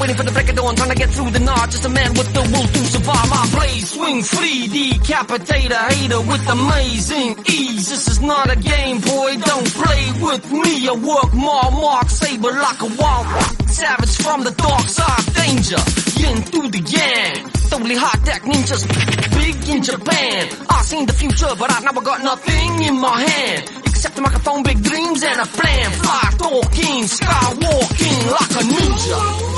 waiting for the break of dawn, trying to get through the night. Just a man with the will to survive. My blade swing free, decapitate a hater with amazing ease. This is not a game, boy. Don't play with me. I work more, mark saber like a wild savage from the dark side. Danger, yin through the yang. Totally high tech ninjas, big in Japan. I seen the future, but I never got nothing in my hand. Except a microphone, big dreams and a plan. Fly talking, skywalking like a ninja.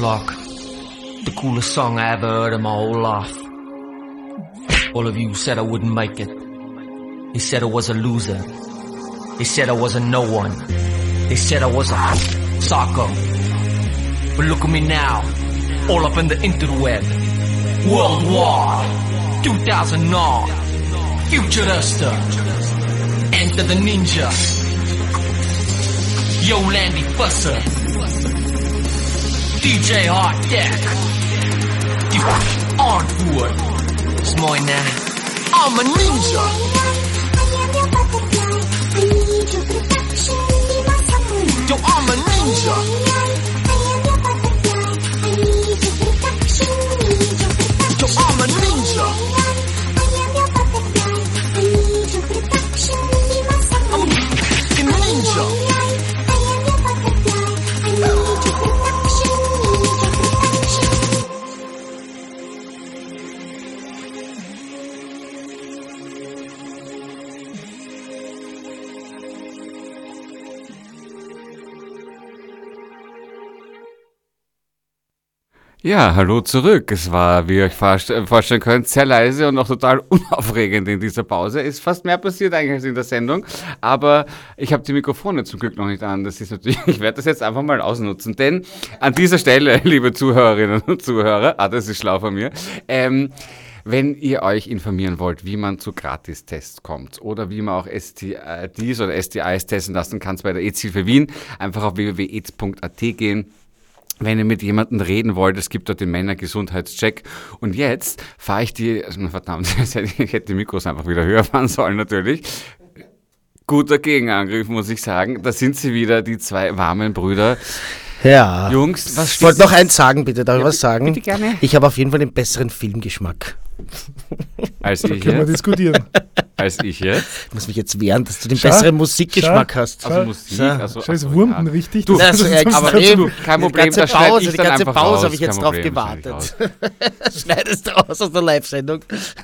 Like the coolest song I ever heard in my whole life. All of you said I wouldn't make it. They said I was a loser. They said I was a no one. They said I was a psycho. But look at me now, all up in the interweb. World War 2009. Futurista. Enter the ninja. Yo, Landy Fusser. DJ Hot Deck. Die Antwoord is mooi, ne? I'm a ninja. Yo, I'm a ninja. Ja, hallo zurück. Es war, wie ihr euch äh, vorstellen könnt, sehr leise und auch total unaufregend in dieser Pause. Ist fast mehr passiert eigentlich als in der Sendung. Aber ich habe die Mikrofone zum Glück noch nicht an. Das ist natürlich, ich werde das jetzt einfach mal ausnutzen. Denn an dieser Stelle, liebe Zuhörerinnen und Zuhörer, ah, das ist schlau von mir, ähm, wenn ihr euch informieren wollt, wie man zu Gratistests kommt oder wie man auch STIs oder STIs testen lassen kann bei der EZ-Hilfe Wien, einfach auf www.aids.at gehen wenn ihr mit jemandem reden wollt, es gibt dort den Männergesundheitscheck. Und jetzt fahre ich die, also verdammt, ich hätte die Mikros einfach wieder höher fahren sollen natürlich. Guter Gegenangriff, muss ich sagen. Da sind sie wieder, die zwei warmen Brüder. Ja. Jungs, was Ich wollte noch eins sagen, bitte. Darf ich Ja, was bitte- sagen? bitte gerne. Ich habe auf jeden Fall den besseren Filmgeschmack. als ich Können wir diskutieren. Als ich jetzt? Ich muss mich jetzt wehren, dass du den Schau, besseren Musikgeschmack schau. hast. Schau. Also Musik, So. also, Scheiß also, Wurmten ja. richtig. Du, Das ist- extrem. aber du, kein Problem, die ganze das schneid Pause, ich die ganze Pause habe ich jetzt drauf gewartet. Schneidest du raus aus der Live-Sendung. das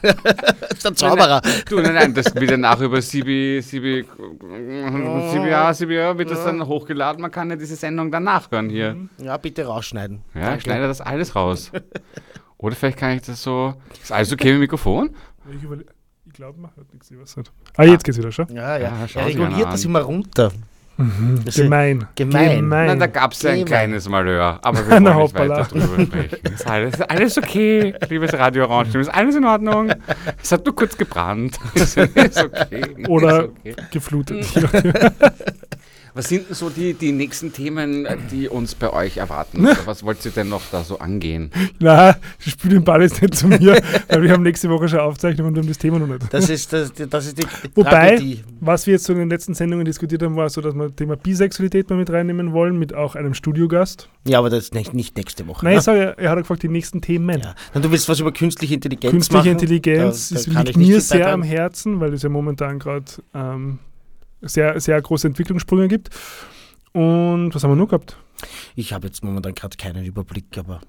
ist ein Zauberer. Du, nein, nein, das wird danach über CB, CB, CBA, CBA wird das dann hochgeladen. Man kann ja diese Sendung dann nachhören hier. Ja, bitte rausschneiden. Ja, ich schneide das alles raus. Oder vielleicht kann ich das so. Ist alles okay mit Mikrofon? Ich, überle- ich glaube, man hört nichts. Nicht. Ah, jetzt geht's wieder, schau. Ja, ja. Ja, schau er reguliert das immer runter. Das ist Gemein. Gemein. Nein, da gab es ein Gemein. kleines Malheur. Aber wir wollen Na, nicht weiter drüber sprechen. Ist alles, ist alles okay, liebes Radio Orange. Ist alles in Ordnung. Es hat nur kurz gebrannt. Ist okay. Oder Ist okay. geflutet. Was sind denn so die, die nächsten Themen, äh, die uns bei euch erwarten? Oder was wollt ihr denn noch da so angehen? Na, ich spiele den Ball jetzt nicht zu mir, weil wir haben nächste Woche schon Aufzeichnung und wir haben das Thema noch nicht. Das ist, das, das ist die Wobei, Tragödie. was wir jetzt so in den letzten Sendungen diskutiert haben, war so, dass wir das Thema Bisexualität mal mit reinnehmen wollen, mit auch einem Studiogast. Ja, aber das ist nicht, nicht nächste Woche. Nein, ne? ich sage, er hat gefragt, die nächsten Themen. Ja. Du willst was über künstliche Intelligenz Künstliche machen? Intelligenz Da- da das liegt mir sehr am Herzen, weil es ja momentan gerade ähm, sehr, sehr große Entwicklungssprünge gibt. Und was haben wir noch gehabt? Ich habe jetzt momentan gerade keinen Überblick, aber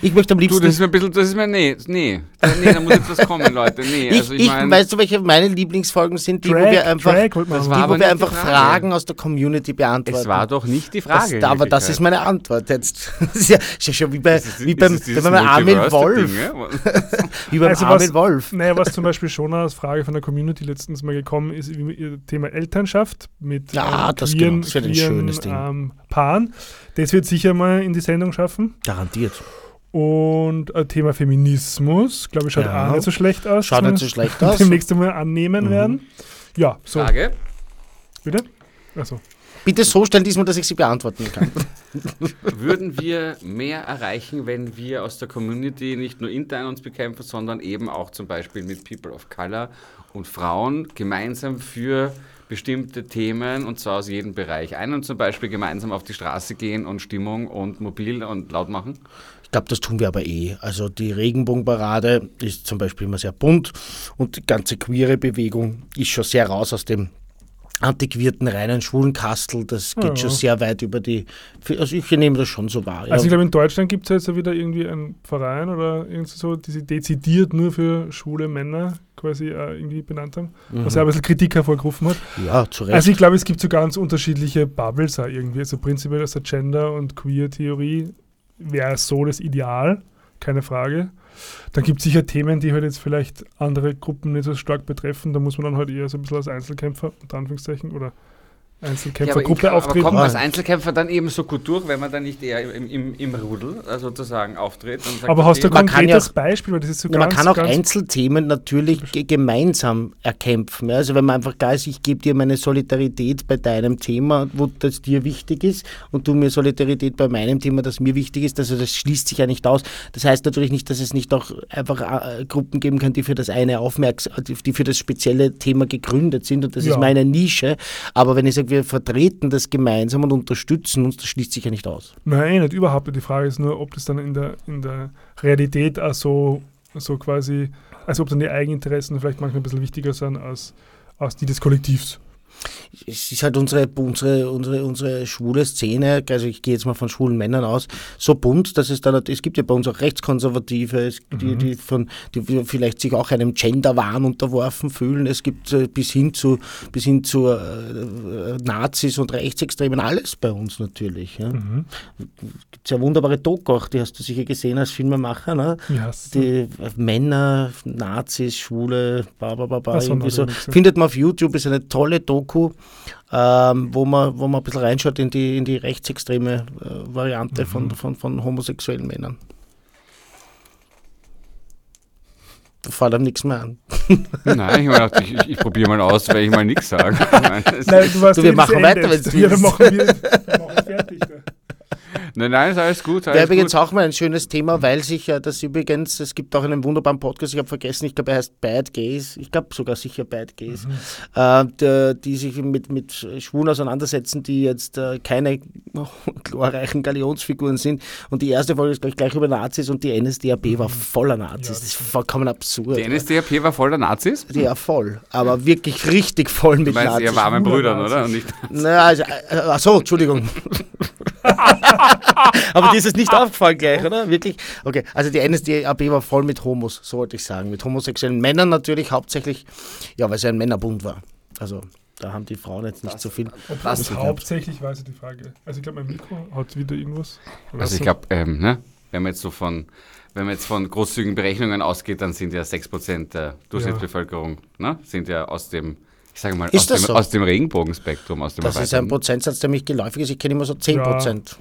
ich möchte am liebsten. Du, das ist mir ein bisschen, das ist mir, nee, nee, nee, da muss jetzt was kommen, Leute, nee, ich, also ich, ich, meine, weißt du, welche meine Lieblingsfolgen sind? Die, wo Drag, wir einfach, Drag die, wo wir einfach. Fragen aus der Community beantworten. es war doch nicht die das, Frage. in aber das ist meine Antwort jetzt. Das ist ja, ist ja schon wie bei, Das ist- wie beim, wenn man Armin Wolf. Wie beim Also Armin was- Wolf. Naja, was zum Beispiel schon als Frage von der Community letztens mal gekommen ist, wie ihr Thema Elternschaft mit Ja, ähm, das queeren, genau, das wird ein queeren, schönes Ding. Ähm, Paaren. Das wird sicher mal in die Sendung schaffen. Garantiert. Und äh, Thema Feminismus, glaube ich, schaut Ja. auch nicht so schlecht aus. Schaut nicht so schlecht aus. Demnächst einmal annehmen Mhm. werden. Ja, so, Frage. bitte. Also, Bitte so stellen diesmal, dass ich sie beantworten kann. Würden wir mehr erreichen, wenn wir aus der Community nicht nur intern uns bekämpfen, sondern eben auch zum Beispiel mit People of Color und Frauen gemeinsam für bestimmte Themen und zwar aus jedem Bereich ein und zum Beispiel gemeinsam auf die Straße gehen und Stimmung und mobil und laut machen? Ich glaube, das tun wir aber eh. Also die Regenbogenparade ist zum Beispiel immer sehr bunt und die ganze queere Bewegung ist schon sehr raus aus dem antiquierten reinen Schwulenkastel. Das geht Ja. schon sehr weit über die. Also ich nehme das schon so wahr. also ich glaube, in Deutschland gibt es jetzt ja wieder irgendwie einen Verein oder irgendwie so, die sie dezidiert nur für schwule Männer quasi äh, irgendwie benannt haben, was ja ein bisschen Kritik hervorgerufen hat. ja, zu Recht. Also ich glaube, es gibt so ganz unterschiedliche Bubbles irgendwie. Also prinzipiell aus der Gender- und Queer-Theorie wäre so das Ideal, keine Frage. Dann gibt es sicher Themen, die halt jetzt vielleicht andere Gruppen nicht so stark betreffen. Da muss man dann halt eher so ein bisschen als Einzelkämpfer, unter Anführungszeichen, oder Einzelkämpfergruppe aber auftreten. kommt man als. Einzelkämpfer dann eben so gut durch, wenn man dann nicht eher im, im, im Rudel äh, sozusagen auftritt? Und sagt, Aber hast du ein Man konkretes ja- Beispiel? Weil das ist so Ja, man ganz, kann auch ganz Einzelthemen natürlich ge gemeinsam erkämpfen. Ja? Also wenn man einfach da ist, ich gebe dir meine Solidarität bei deinem Thema, wo das dir wichtig ist, und du mir Solidarität bei meinem Thema, das mir wichtig ist, also das schließt sich ja nicht aus. Das heißt natürlich nicht, dass es nicht auch einfach äh, Gruppen geben kann, die für das eine aufmerksam, die für das spezielle Thema gegründet sind und das Ja. ist meine Nische. Aber wenn ich sage, wir vertreten das gemeinsam und unterstützen uns, das schließt sich ja nicht aus. Nein, nicht überhaupt. Die Frage ist nur, ob das dann in der, in der Realität auch so, so quasi, also ob dann die Eigeninteressen vielleicht manchmal ein bisschen wichtiger sind als, als die des Kollektivs. Es ist halt unsere, unsere, unsere, unsere schwule Szene, also ich gehe jetzt mal von schwulen Männern aus, so bunt, dass es dann, es gibt ja bei uns auch Rechtskonservative, die, die, von, die vielleicht sich auch einem Genderwahn unterworfen fühlen, es gibt äh, bis hin zu, bis hin zu äh, Nazis und Rechtsextremen, alles bei uns natürlich. Ja. Gibt ja wunderbare Doku auch, die hast du sicher gesehen als Filmemacher, ne? Heißt die Männer, Nazis, Schwule, ba, ba, ba, ba, Ach so, irgendwie so. Findet man auf YouTube, ist eine tolle Doku, ähm, wo, man, wo man ein bisschen reinschaut in die, in die rechtsextreme äh, Variante Mhm. von, von, von homosexuellen Männern. Da fällt einem nichts mehr an. Nein, ich, mein, ich, ich, ich probiere mal aus, weil ich mal nichts sage. Nein, du Du, wir eh, machen weiter, endet. wenn's Ja, willst. machen wir, wir machen fertig. ne? Nein, nein, ist alles gut. Wäre Alles übrigens gut. auch mal ein schönes Thema, weil sich ja das übrigens, es gibt auch einen wunderbaren Podcast, ich habe vergessen, ich glaube, er heißt Bad Gays, ich glaube sogar sicher Bad Gays, äh, der, die sich mit, mit Schwulen auseinandersetzen, die jetzt äh, keine glorreichen Galionsfiguren sind. Und die erste Folge ist gleich, gleich über Nazis und die NSDAP war voller Nazis. das ist vollkommen absurd. Die NSDAP war voll der Nazis? ja, voll. Aber wirklich richtig voll mit Du meinst Nazis. eher warmen Brüdern, oder? Und nicht, Naja, also, äh, ach so, Entschuldigung. Aber dir ist es nicht aufgefallen gleich, oder? Wirklich? Okay, also die NSDAP war voll mit Homos, so wollte ich sagen. Mit homosexuellen Männern natürlich hauptsächlich, ja, weil es ja ein Männerbund war. Also da haben die Frauen jetzt nicht so viel. Was das hauptsächlich weiß ich die Frage. Also ich glaube, mein Mikro hat wieder irgendwas. Oder also ich so. glaube, ähm, ne, wenn man jetzt so von, wenn man jetzt von großzügigen Berechnungen ausgeht, dann sind ja 6% der Durchschnittsbevölkerung, ne, sind ja aus dem, ich sage mal, Ist aus das dem, so? aus dem Regenbogenspektrum, aus dem Das ist ein. Prozentsatz, der mich geläufig ist. Ich kenne immer so 10 Prozent.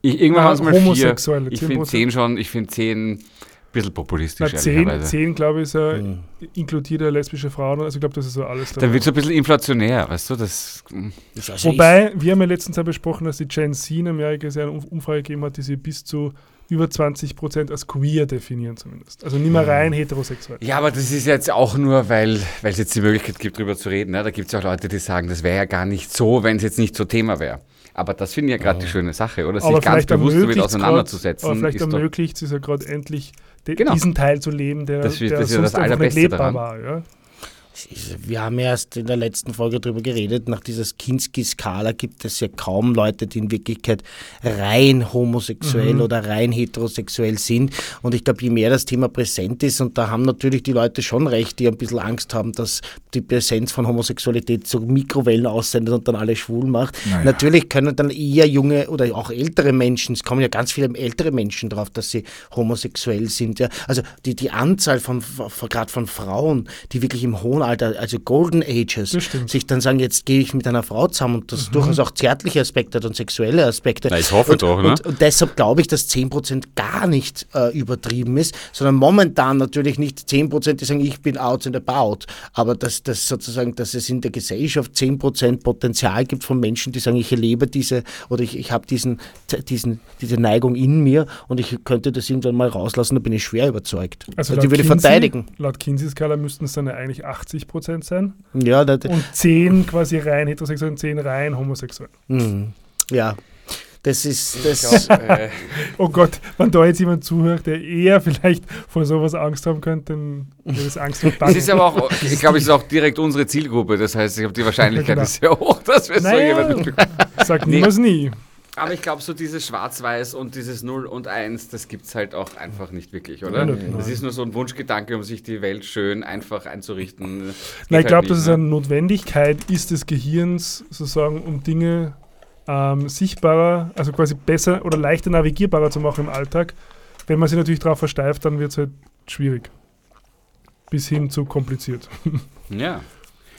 Ich, irgendwann Ja, waren es mal vier. Ich finde 10%. 10 schon, ich finde 10 ein bisschen populistisch, Na, 10, ehrlicherweise. 10 glaube ich, ist ja, Hm. inkludiert ja lesbische Frauen. Also ich glaube, das ist so alles Dann wird es ein bisschen inflationär, weißt du? Das, Also Wobei, wir haben ja letztens ja besprochen, dass die Gen Z in Amerika sehr eine Um- Umfrage gegeben hat, die sie bis zu über 20 Prozent als queer definieren zumindest. Also nicht mehr rein heterosexuell. ja, aber das ist jetzt auch nur, weil weil es jetzt die Möglichkeit gibt, darüber zu reden. Ne? Da gibt es auch Leute, die sagen, das wäre ja gar nicht so, wenn es jetzt nicht so Thema wäre. Aber das finde ich ja gerade die schöne Sache, oder? Sich ganz bewusst damit ermöglicht's grad- auseinanderzusetzen. Aber vielleicht ermöglicht es ja gerade endlich, de, Genau. diesen Teil zu leben, der, Das der das ist ja sonst das einfach nicht Allerbeste lebbar daran. war. Ja? Wir haben erst in der letzten Folge darüber geredet, nach dieser Kinski-Skala gibt es ja kaum Leute, die in Wirklichkeit rein homosexuell Mhm. oder rein heterosexuell sind. Und ich glaube, je mehr das Thema präsent ist, und da haben natürlich die Leute schon recht, die ein bisschen Angst haben, dass die Präsenz von Homosexualität so Mikrowellen aussendet und dann alle schwul macht. Natürlich können dann eher junge oder auch ältere Menschen, es kommen ja ganz viele ältere Menschen drauf, dass sie homosexuell sind. Ja. Also die, die Anzahl von, von gerade von Frauen, die wirklich im hohen Alter, also Golden Ages, sich dann sagen, jetzt gehe ich mit einer Frau zusammen und das durchaus auch zärtliche Aspekte hat und sexuelle Aspekte. Na, ich hoffe und, doch, ne? Und, und deshalb glaube ich, dass 10% gar nicht äh, übertrieben ist, sondern momentan natürlich nicht 10%, die sagen, ich bin out and about, aber dass, dass sozusagen, dass es in der Gesellschaft 10% Potenzial gibt von Menschen, die sagen, ich erlebe diese oder ich, ich habe diesen, diesen, diese Neigung in mir und ich könnte das irgendwann mal rauslassen, da bin ich schwer überzeugt. Also die laut würde ich Kinsey- verteidigen. Laut Kinsey-Skala müssten es dann ja eigentlich 80% sein. Ja, da, Und 10 quasi rein heterosexuell und 10 rein homosexuell. Mhm. ja. Das ist das. Äh, Oh Gott, wenn da jetzt jemand zuhört, der eher vielleicht vor sowas Angst haben könnte, dann wäre das Angst und es Bangen. ist aber auch, ich glaube, es ist auch direkt unsere Zielgruppe. Das heißt, ich habe die Wahrscheinlichkeit Ja, ist sehr hoch, dass wir so naja, jemanden. sag Nee. niemals nie. Aber ich glaube, so dieses Schwarz-Weiß und dieses 0 und 1, das gibt es halt auch einfach nicht wirklich, oder? Nein, nein. Das ist nur so ein Wunschgedanke, um sich die Welt schön einfach einzurichten. Das geht ich glaube, halt dass es nicht, eine Notwendigkeit ist des Gehirns, sozusagen, um Dinge ähm, sichtbarer, also quasi besser oder leichter navigierbarer zu machen im Alltag. Wenn man sich natürlich darauf versteift, dann wird es halt schwierig. Bis hin zu kompliziert. ne? Ja.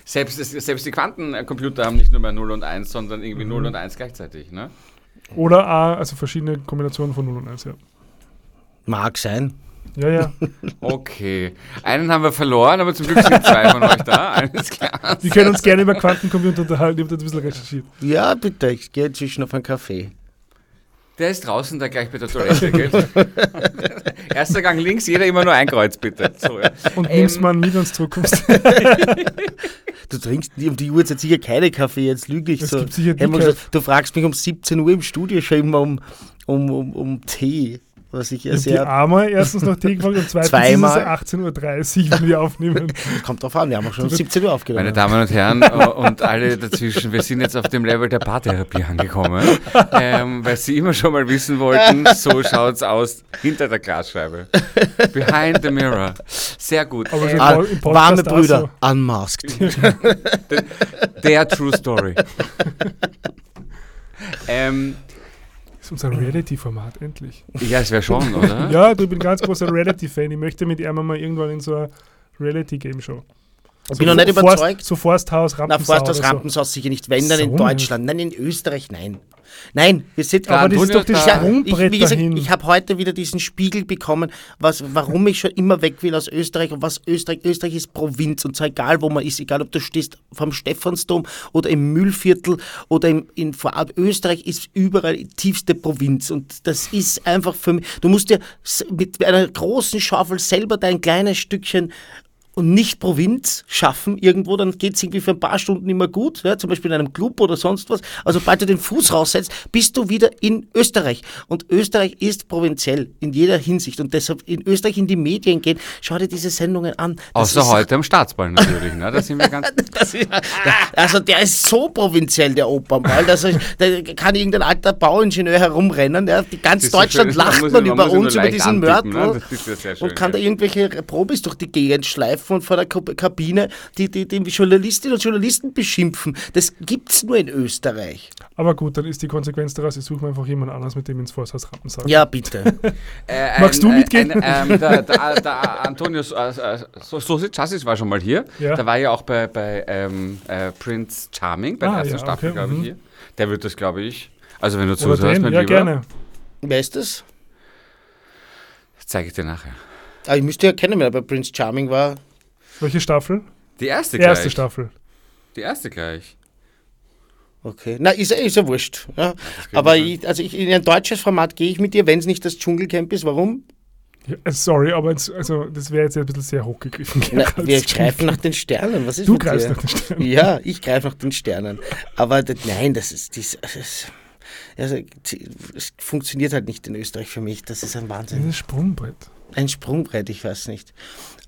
Selbst, das- selbst die Quantencomputer haben nicht nur mehr 0 und 1, sondern irgendwie Mhm. 0 und 1 gleichzeitig. Ne? Oder auch, also verschiedene Kombinationen von 0 und 1, ja. Mag sein. Ja, ja. Okay. Einen haben wir verloren, aber zum Glück sind zwei von euch da. Alles klar. Wir können uns gerne über Quantencomputer unterhalten, ich habe da ein bisschen recherchiert. Ja, bitte, ich gehe inzwischen auf einen Kaffee. Der ist draußen, da gleich bei der Toilette, gell? Erster Gang links, jeder immer nur ein Kreuz, bitte. So, ja. Und Ähm, nimmst mal mit, du zurückkommst. Du trinkst um die Uhr jetzt sicher keine Kaffee, jetzt lüge ich Es so. gibt sicher gesagt, du fragst mich um 17 Uhr im Studio schon immer um, um, um, um Tee, was ich ja Ich hab die sehr. einmal erstens noch Tee gefragt und zweitens Zweimal. ist es 18.30 Uhr, wenn wir aufnehmen. Kommt drauf an, wir haben auch schon um 17 Uhr aufgenommen. Meine Damen und Herren äh, und alle dazwischen, wir sind jetzt auf dem Level der Paartherapie angekommen, ähm, weil Sie immer schon mal wissen wollten, so schaut's aus hinter der Glasscheibe. Behind the mirror. Sehr gut. Aber Ähm, im Podcast warme Brüder, unmasked. der True Story. ähm, ist unser Reality-Format, endlich. ja, es wäre schon, oder? Ja, du, bin ganz großer Reality-Fan. Ich möchte mit ihm mal irgendwann in so eine Reality-Game-Show. Ich bin noch nicht Forst, überzeugt. So Forsthaus, Na, Rampensau Forsthaus oder so. Rampenshaus sicher nicht. Wenn, dann in So Deutschland. Nein, in Österreich, nein. Nein, wir sind Da Aber das ist doch das da- ich, Sprungbrett wie gesagt, dahin. ich habe heute wieder diesen Spiegel bekommen, was, warum ich schon immer weg will aus Österreich und was Österreich, Österreich ist Provinz und zwar egal wo man ist, egal ob du stehst vom Stephansdom oder im Müllviertel oder im, in Vorarlberg, Österreich ist überall die tiefste Provinz und das ist einfach für mich, du musst dir mit einer großen Schaufel selber dein kleines Stückchen und nicht Provinz schaffen irgendwo, dann geht es irgendwie für ein paar Stunden immer gut, ja, zum Beispiel in einem Club oder sonst was. Also sobald du den Fuß raussetzt, bist du wieder in Österreich. Und Österreich ist provinziell in jeder Hinsicht. Und deshalb in Österreich in die Medien gehen, schau dir diese Sendungen an. Das Außer heute am Staatsball natürlich, ne? Da sind wir ganz. ist, also der ist so provinziell, der Opernball, dass er, da kann irgendein alter Bauingenieur herumrennen. Ja. Die ganz so Deutschland schön, man lacht man über man ihn uns, über diesen antippen, Mörtel. ne? Ja und kann da irgendwelche Probis durch die Gegend schleifen und vor der Kab- Kabine die, die, die Journalistinnen und Journalisten beschimpfen. Das gibt's nur in Österreich. Aber gut, dann ist die Konsequenz daraus, ich suche mir einfach jemand anderes, mit dem ins Forsthaus Rampensau. Ja, bitte. Äh, Magst du mitgehen? Ein, ähm, der, der, der Antonius äh, äh, Chassis war schon mal hier. Ja. Der war ja auch bei, bei ähm, äh, Prince Charming, bei der Ah, ersten ja, Staffel, okay, glaube ich, mhm. hier. Der wird das, glaube ich. Also, wenn du zuhörst, mein Ja, Lieber, gerne. Wer ist das? zeige ich dir nachher. Ah, ich müsste ja kennen, wer bei Prince Charming war. Welche Staffel? Die erste Die erste gleich. Staffel. Die erste gleich. Okay. Na, ist, ist ja wurscht. Ja. Aber ich, also ich, in ein deutsches Format gehe ich mit dir, wenn es nicht das Dschungelcamp ist. Warum? Ja, äh, sorry, aber jetzt, also, das wäre jetzt ein bisschen sehr hochgegriffen. Na, wir greifen nach den Sternen. Was ist Du mit greifst dir? nach den Sternen. Ja, ich greife nach den Sternen. Aber das, nein, das ist, das, das, also, es funktioniert halt nicht in Österreich für mich. Das ist ein Wahnsinn. Dieses Sprungbrett. Ein Sprungbrett, ich weiß nicht.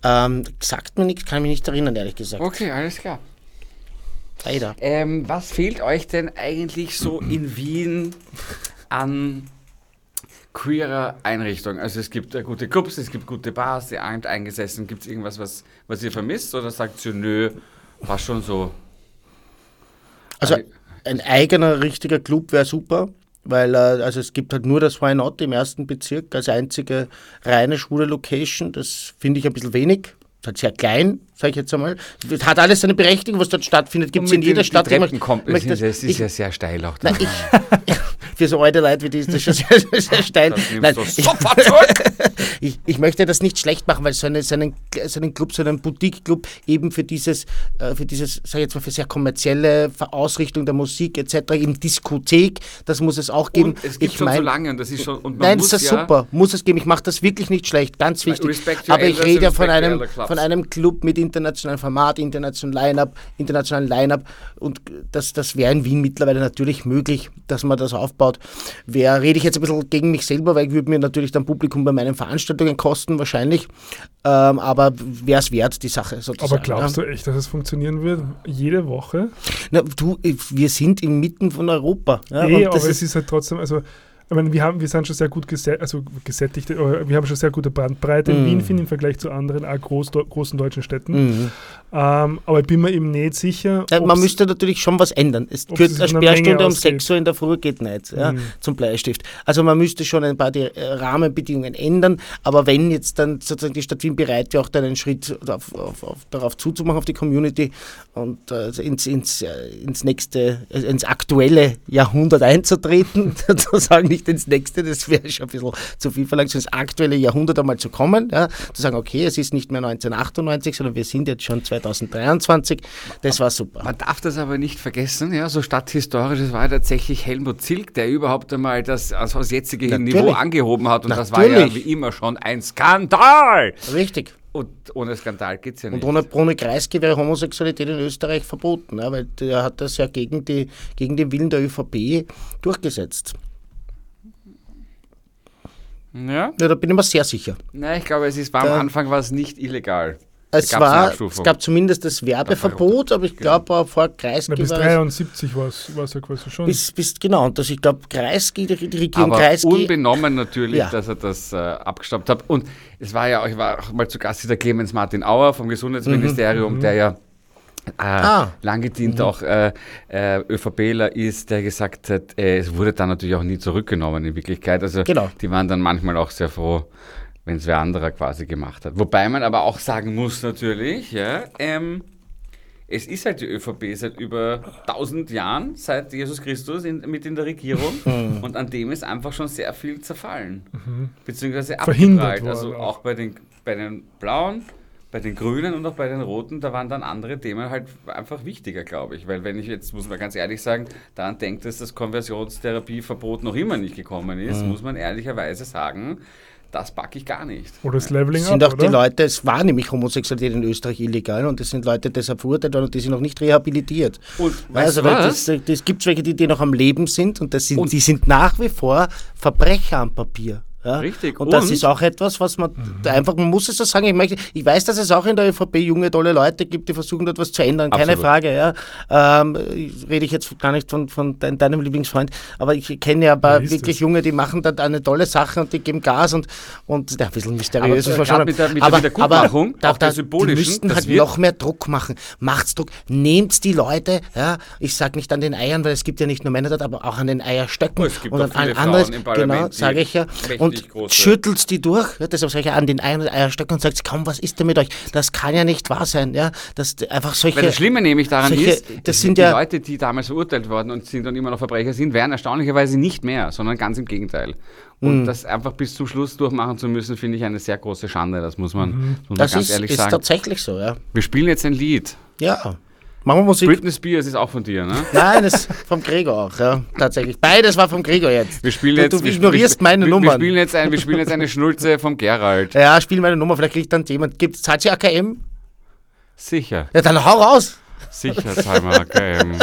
Ähm, sagt mir nichts, kann mich nicht erinnern, ehrlich gesagt. Okay, alles klar. Leider. Ähm, was fehlt euch denn eigentlich so in Wien an queerer Einrichtung? Also es gibt äh, gute Clubs, es gibt gute Bars, ihr sind eingesessen. Gibt es irgendwas, was, was ihr vermisst? Oder sagt ihr, nö, war schon so? Also ein eigener richtiger Club wäre super, weil äh, also es gibt halt nur das Why Not im ersten Bezirk als einzige reine schwule Location. Das finde ich ein bisschen wenig. Das ist halt sehr klein, sage ich jetzt einmal. Das hat alles seine Berechtigung, was dort stattfindet, gibt es in jeder Stadt. Treppen kommt, das ist ja sehr steil auch. Da. ich, für so alte Leute wie die ist das schon sehr, sehr, sehr steil. Nein, ich, ich, ich möchte das nicht schlecht machen, weil so, eine, so, einen, so einen Club, so einen Boutique-Club eben für dieses, äh, für dieses, sag ich jetzt mal, für sehr kommerzielle Ausrichtung der Musik etc., eben Diskothek, das muss es auch geben. Und es gibt ich schon so mein- lange und das ist schon. Und man Nein, muss das ist ja, super, muss es geben. Ich mache das wirklich nicht schlecht, ganz wichtig. Aber ich rede ja von einem, von einem Club mit internationalem Format, internationalem Line-Up, internationalen Line-Up und das, das wäre in Wien mittlerweile natürlich möglich, dass man das aufbaut. Wer rede ich jetzt ein bisschen gegen mich selber, weil ich würde mir natürlich dann Publikum bei meinen Veranstaltungen kosten wahrscheinlich, ähm, aber wäre es wert, die Sache sozusagen. Aber glaubst du echt, dass es funktionieren wird? Jede Woche? Na, du, wir sind inmitten von Europa. Ja, eh, und aber das es ist, ist halt trotzdem, also ich meine, wir, haben, wir sind schon sehr gut gesä also gesättigt, äh, wir haben schon sehr gute Bandbreite in Mhm. Wien, finde ich, im Vergleich zu anderen auch groß, großen deutschen Städten. Mhm. Ähm, aber ich bin mir eben nicht sicher. Ja, man müsste natürlich schon was ändern. Es es eine Sperrstunde um ausgeht. 6 Uhr in der Früh geht nicht ja, Mhm. zum Bleistift. Also man müsste schon ein paar die äh, Rahmenbedingungen ändern, aber wenn jetzt dann sozusagen die Stadt Wien bereit wäre, auch dann einen Schritt auf, auf, auf, darauf zuzumachen, auf die Community und äh, ins, ins, äh, ins nächste, ins aktuelle Jahrhundert einzutreten, sozusagen nicht ins nächste, das wäre schon ein bisschen zu viel verlangt, sondern ins aktuelle Jahrhundert einmal zu kommen, ja, zu sagen, okay, es ist nicht mehr 1998, sondern wir sind jetzt schon 2023, das war super. Man darf das aber nicht vergessen, ja, so stadthistorisch, es war tatsächlich Helmut Zilk, der überhaupt einmal das also das jetzige Natürlich. Niveau angehoben hat und das war ja Natürlich. wie immer schon ein Skandal. Richtig. Und ohne Skandal geht es ja Und nicht. ohne Brune Kreisky wäre Homosexualität in Österreich verboten, weil der hat das ja gegen, die, gegen den Willen der ÖVP durchgesetzt. Ja? Ja, da bin ich mir sehr sicher. Nein, ich glaube, es ist, war am Da- Anfang war es nicht illegal. Es, Da gab's eine war, Abstufung. es gab zumindest das Werbeverbot, aber ich glaube, vor Kreisky Na, bis war es 73 war es ja quasi schon. bis, bis, genau, und das, ich glaube, Kreisky, die, die Regierung Aber Kreisky, unbenommen natürlich, Ja. dass er das äh, abgestoppt hat. Und es war ja auch, ich war auch mal zu Gast, der Clemens Martin Auer vom Gesundheitsministerium, der ja äh, Mhm. Ah. lang gedient auch äh, äh, ÖVPler ist, der gesagt hat, äh, es wurde dann natürlich auch nie zurückgenommen in Wirklichkeit. Also Genau. die waren dann manchmal auch sehr froh, wenn es wer anderer quasi gemacht hat. Wobei man aber auch sagen muss natürlich, ja, ähm, es ist halt die ÖVP seit über 1000 Jahren, seit Jesus Christus in, mit in der Regierung Mhm. und an dem ist einfach schon sehr viel zerfallen. Beziehungsweise Verhindert abgeprallt. Also auch bei den, bei den Blauen, bei den Grünen und auch bei den Roten, da waren dann andere Themen halt einfach wichtiger, glaube ich. Weil wenn ich jetzt, muss man ganz ehrlich sagen, daran denkt, dass das Konversionstherapieverbot noch immer nicht gekommen ist, Mhm. muss man ehrlicherweise sagen, das packe ich gar nicht. Oder das Leveling Es sind up, auch die oder? Leute, es war nämlich Homosexualität in Österreich illegal und es sind Leute deshalb verurteilt worden und die sind noch nicht rehabilitiert. Und weißt also, was? das, das gibt welche, die, die noch am Leben sind und, das sind, Und- die sind nach wie vor Verbrecher am Papier. Ja? Richtig. Und, das Und- ist auch etwas, was man einfach, man muss es so sagen, ich, möchte, ich weiß, dass es auch in der ÖVP junge, tolle Leute gibt, die versuchen dort was zu ändern, keine Absolut. Frage. Ja. Ähm, rede ich jetzt gar nicht von, von dein, deinem Lieblingsfreund, aber ich kenne ja ein paar ist wirklich das? Junge, die machen da eine tolle Sache und die geben Gas und, und ja, ein bisschen mysteriös Aber, ist äh, schon. grad mit der- mit der Wiedergutmachung, auch der die symbolischen, müssten das halt noch mehr Druck machen. Macht's Druck, nehmt die Leute, ja, ich sag nicht an den Eiern, weil es gibt ja nicht nur Männer dort, aber auch an den Eierstöcken Oh, es gibt und auch an im Parlament, genau, sage ich ja, mächtig und große- schüttelt die durch, ja, deshalb ich an den Eiern und Eierstöcken und sagt, komm, was ist denn mit euch? Das kann ja nicht wahr sein, ja, das einfach solche... Weil das Schlimme nämlich daran solche- ist, das sind die ja- Leute, die damals verurteilt worden und sind und immer noch Verbrecher sind, werden erstaunlicherweise nicht mehr, sondern ganz im Gegenteil. Und Hm. das einfach bis zum Schluss durchmachen zu müssen, finde ich eine sehr große Schande. Das muss man, muss man Mhm. das ganz ist, ehrlich ist sagen. tatsächlich so, ja. Wir spielen jetzt ein Lied. Ja, Machen wir Musik. Britney Spears ist auch von dir, ne? Nein, das ist vom Gregor auch, ja, tatsächlich. Beides war vom Gregor jetzt. Wir spielen jetzt, du, du wir ignorierst wir, meine wir, Wir spielen, jetzt wir spielen jetzt eine Schnulze vom Gerald. Ja, spiel meine Nummer, vielleicht kriegt dann jemand. Gibt's Hachi AKM? Sicher. Ja, dann hau raus. Sicher, Salma AKM.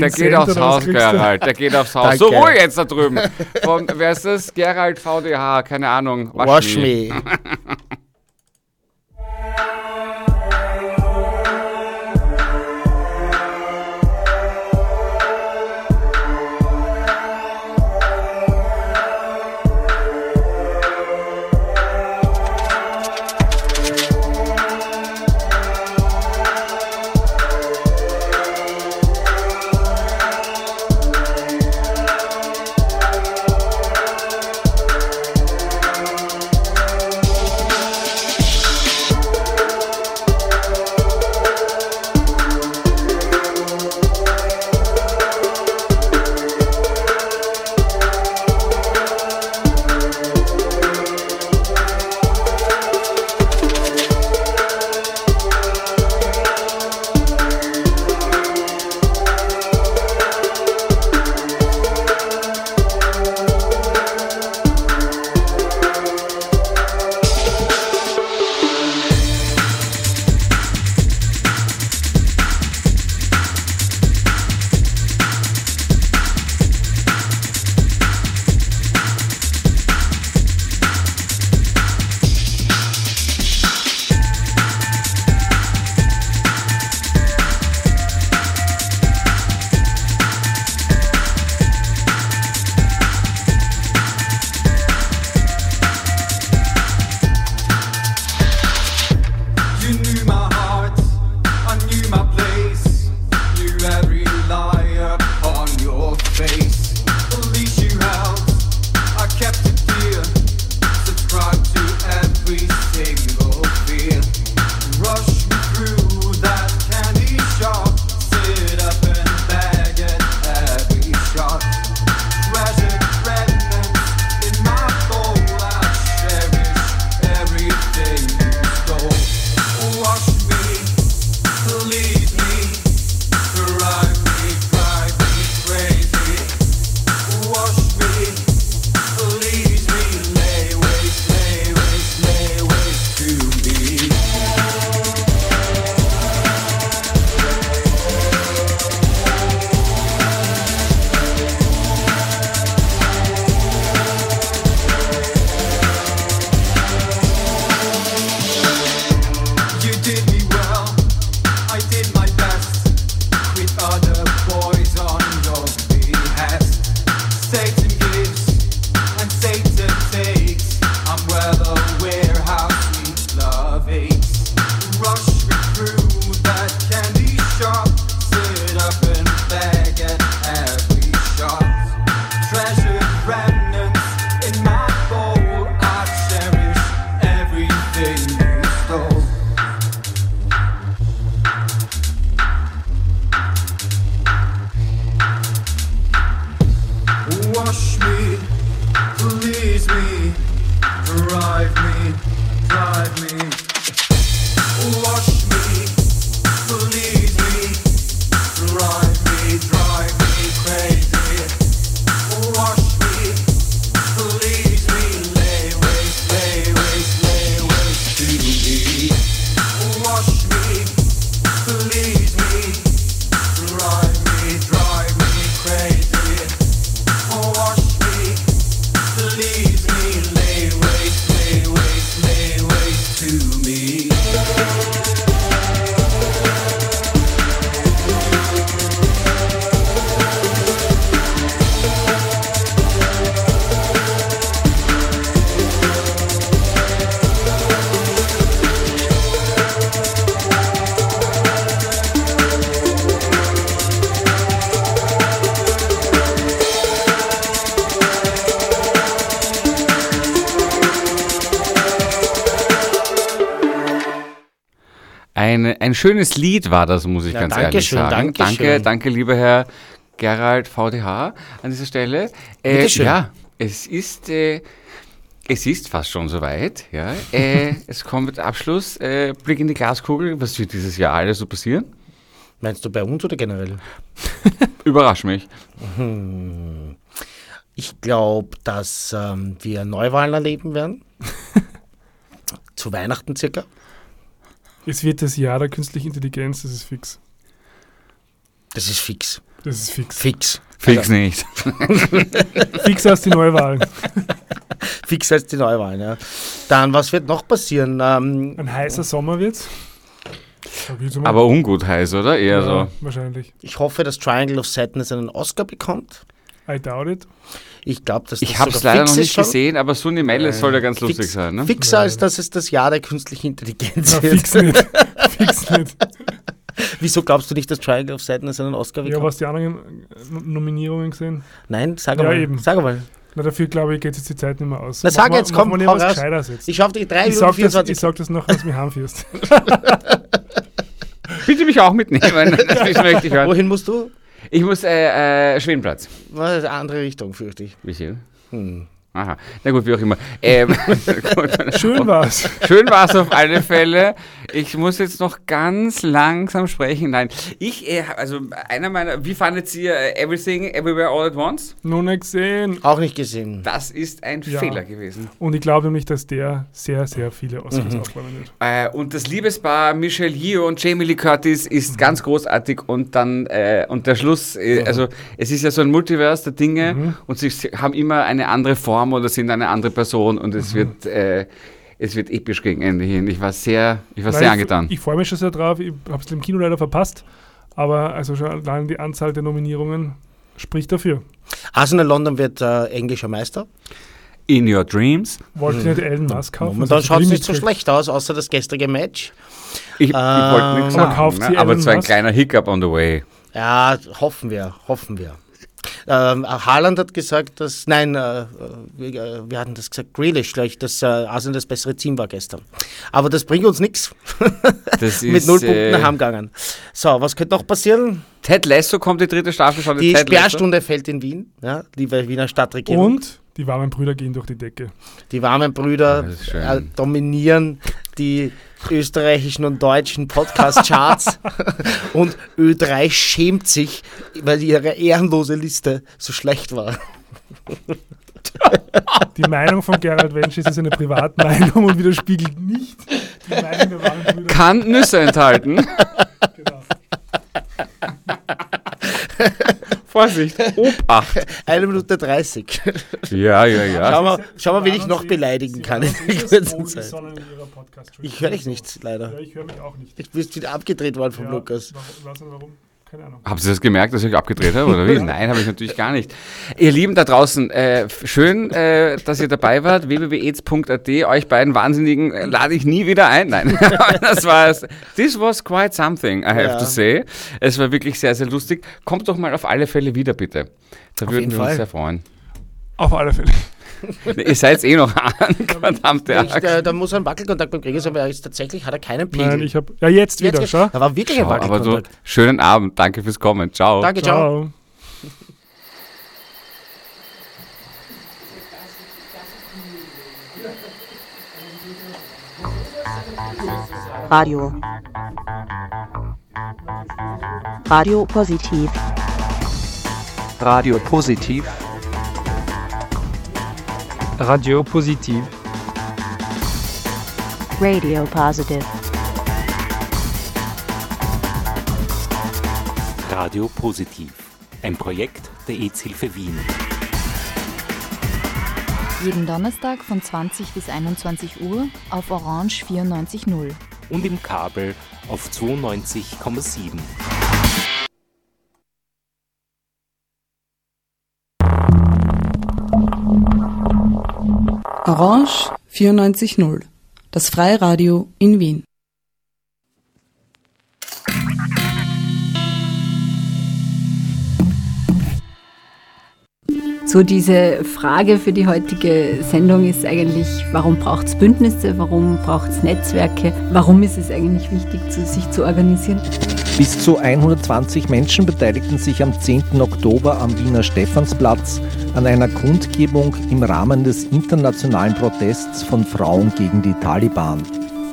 Der geht aufs Haus, Gerald. Der geht aufs Haus. Danke. So ruhig jetzt da drüben. Von, wer ist das? Gerald VDH, keine Ahnung. Wash, Wash me. me. ein schönes Lied war das, muss ich ja, ganz ehrlich schön, sagen. Danke, danke, danke, lieber Herr Gerald VDH an dieser Stelle. Äh, ja, es ist, äh, es ist fast schon soweit. Ja. Äh, es kommt Abschluss. Äh, Blick in die Glaskugel. Was wird dieses Jahr alles so passieren? Meinst du bei uns oder generell? Überrasch mich. Hm. Ich glaube, dass ähm, wir Neuwahlen erleben werden. Zu Weihnachten circa. Es wird das Jahr der künstlichen Intelligenz, das ist fix. Das ist fix. Das ist fix. Fix. Fix also. nicht. fix als die Neuwahlen. fix als die Neuwahlen, ja. Dann, was wird noch passieren? Ähm, Ein heißer Sommer wird's. Aber ungut heiß, oder? Eher ja, so. Wahrscheinlich. Ich hoffe, dass Triangle of Sadness einen Oscar bekommt. I doubt it. Ich glaube, dass Ich das habe es leider noch nicht gesehen, aber Sunny Melle soll ja ganz Fix- lustig sein, ne? Fixer als dass es das Jahr der künstlichen Intelligenz Ja, wird. fix nicht. fix nicht. Wieso glaubst du nicht, dass Triangle of Sadness einen Oscar Ja, bekommt? was die anderen äh, Nominierungen gesehen? Nein, sag Ja, mal. eben. Sag mal. Na, dafür glaube ich, geht jetzt die Zeit nicht mehr aus. Na, sag wir- jetzt, komm, nicht was raus. Jetzt. Ich schaffe die 3 Ich Minuten sag, das, 24 ich sag das noch, als du mich heimführst. Bitte mich auch mitnehmen, das möchte ich hören. Wohin musst du? Ich muss, äh, äh, Schwedenplatz. Das ist eine andere Richtung, fürchte ich. Michael. Hm. Aha, na gut, wie auch immer. Ähm. Schön war's. Schön war es auf alle Fälle. Ich muss jetzt noch ganz langsam sprechen. Nein, ich, äh, also einer meiner, wie fandet ihr äh, Everything Everywhere All at Once? Noch nicht gesehen. Auch nicht gesehen. Das ist ein Ja. Fehler gewesen. Und ich glaube nämlich, dass der sehr, sehr viele Oscars Mhm. aufräumen wird. Äh, und das Liebespaar Michelle Yeoh und Jamie Lee Curtis ist ganz großartig und dann, äh, und der Schluss, äh, also es ist ja so ein Multiverse der Dinge und sie haben immer eine andere Form oder sind eine andere Person und es wird, äh, es wird episch gegen Ende hin. Ich war sehr, ich war Nein, sehr ich- angetan. Ich, freue mich schon sehr drauf. Ich habe es im Kino leider verpasst. Aber also schon allein die Anzahl der Nominierungen spricht dafür. Arsenal London wird äh, englischer Meister. In Your Dreams. Wollte ich nicht Elon Musk kaufen? Momentan hat schaut es nicht so schlecht aus, außer das gestrige Match. Ich, ich wollte nichts Aber sagen, kauft ne? aber Elon zwar ein kleiner Hiccup on the way. Ja, hoffen wir, hoffen wir. Ähm, Haaland hat gesagt, dass, nein, äh, wir, wir hatten das gesagt, Grealish gleich, dass äh, Arsenal das bessere Team war gestern. Aber das bringt uns nichts. Das Mit null Punkten äh, nach heimgegangen. So, was könnte noch passieren? Ted Lasso kommt die dritte Staffel schon. Die Ted Lasso. Sperrstunde fällt in Wien, ja, liebe Wiener Stadtregierung. Und die warmen Brüder gehen durch die Decke. Die warmen Brüder äh, dominieren die österreichischen und deutschen Podcast-Charts und Ö3 schämt sich, weil ihre ehrenlose Liste so schlecht war. Die Meinung von Gerald Wensch ist eine Privatmeinung und widerspiegelt nicht die Meinung der warmen Brüder. Kann Nüsse enthalten. Genau. Vorsicht, Obacht. Eine Minute 30. Ja, ja, ja. Schau mal, schau mal wen ich noch beleidigen kann in der kurzen Zeit. Ich höre dich nicht, Ja, leider. ich höre mich auch nicht. Ich bist wieder abgedreht worden vom Ja, Lukas. Warum. Keine Ahnung. Haben Sie das gemerkt, dass ich abgedreht habe, oder wie? Nein, habe ich natürlich gar nicht. Ihr Lieben da draußen, äh, schön, äh, dass ihr dabei wart. www.aids.at, euch beiden Wahnsinnigen äh, lade ich nie wieder ein. Nein, das war es. This was quite something, I have Ja. to say. Es war wirklich sehr, sehr lustig. Kommt doch mal auf alle Fälle wieder, bitte. Da würden jeden wir Fall. uns sehr freuen. Auf alle Fälle. ihr seid eh noch an, verdammte Axt. äh, da muss ein Wackelkontakt beim Gregor sein, weil er ist tatsächlich hat er keinen Pegel. Nein, ich habe. Ja, jetzt wieder, Jetzt, schau. da war wirklich ein Ciao, aber so, Wackelkontakt. schönen Abend, danke fürs Kommen. Ciao. Danke, ciao. Ciao. Radio. Radio Positiv. Radio Positiv. Radio Positiv. Radio Positive. Radio Positiv. Ein Projekt der EZ-Hilfe Wien. Jeden Donnerstag von 20 bis 21 Uhr auf Orange 94.0. Und im Kabel auf 92,7. Orange 94.0, das Freiradio in Wien. So diese Frage für die heutige Sendung ist eigentlich, warum braucht es Bündnisse, warum braucht es Netzwerke, warum ist es eigentlich wichtig, sich zu organisieren? Bis zu 120 Menschen beteiligten sich am 10. Oktober am Wiener Stephansplatz an einer Kundgebung im Rahmen des internationalen Protests von Frauen gegen die Taliban.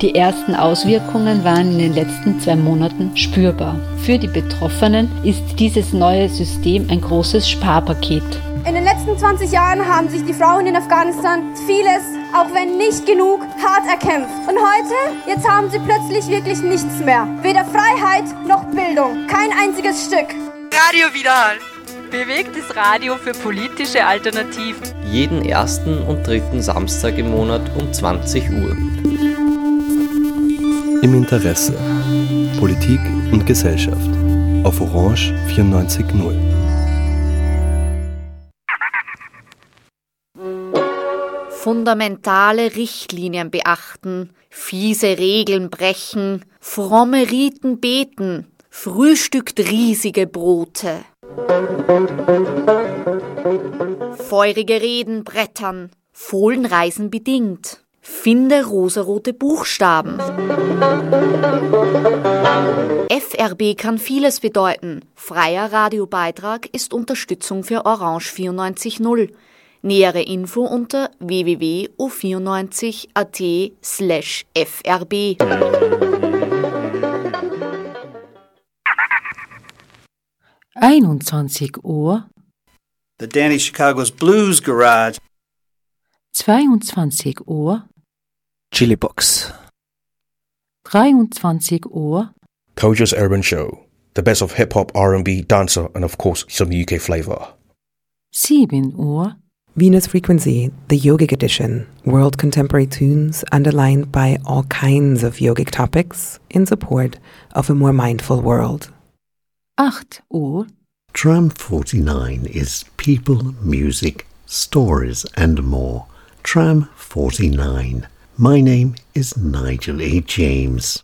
Die ersten Auswirkungen waren in den letzten zwei Monaten spürbar. Für die Betroffenen ist dieses neue System ein großes Sparpaket. In den letzten 20 Jahren haben sich die Frauen in Afghanistan vieles, auch wenn nicht genug, hart erkämpft. Und heute, jetzt haben sie plötzlich wirklich nichts mehr. Weder Freiheit noch Bildung. Kein einziges Stück. Radio Widerhall. Bewegtes Radio für politische Alternativen. Jeden ersten und dritten Samstag im Monat um 20 Uhr. Im Interesse. Politik und Gesellschaft. Auf Orange 94.0. fundamentale Richtlinien beachten, fiese Regeln brechen, fromme Riten beten, frühstückt riesige Brote. Feurige Reden brettern, Fohlenreisen bedingt, finde rosarote Buchstaben. FRB kann vieles bedeuten. Freier Radiobeitrag ist Unterstützung für Orange 94.0. Nähere Info unter www.o94.at slash frb. Einundzwanzig Uhr, The Danny Chicago's Blues Garage. zweiundzwanzig Uhr, Chili Box. dreiundzwanzig Uhr, Koja's Urban Show. The best of hip hop, R&B, dancer, and of course some UK flavor. sieben Uhr, Venus Frequency, the yogic edition, world contemporary tunes underlined by all kinds of yogic topics in support of a more mindful world. acht Uhr, Tram 49 is people, music, stories, and more. Tram 49. My name is Nigel A. James.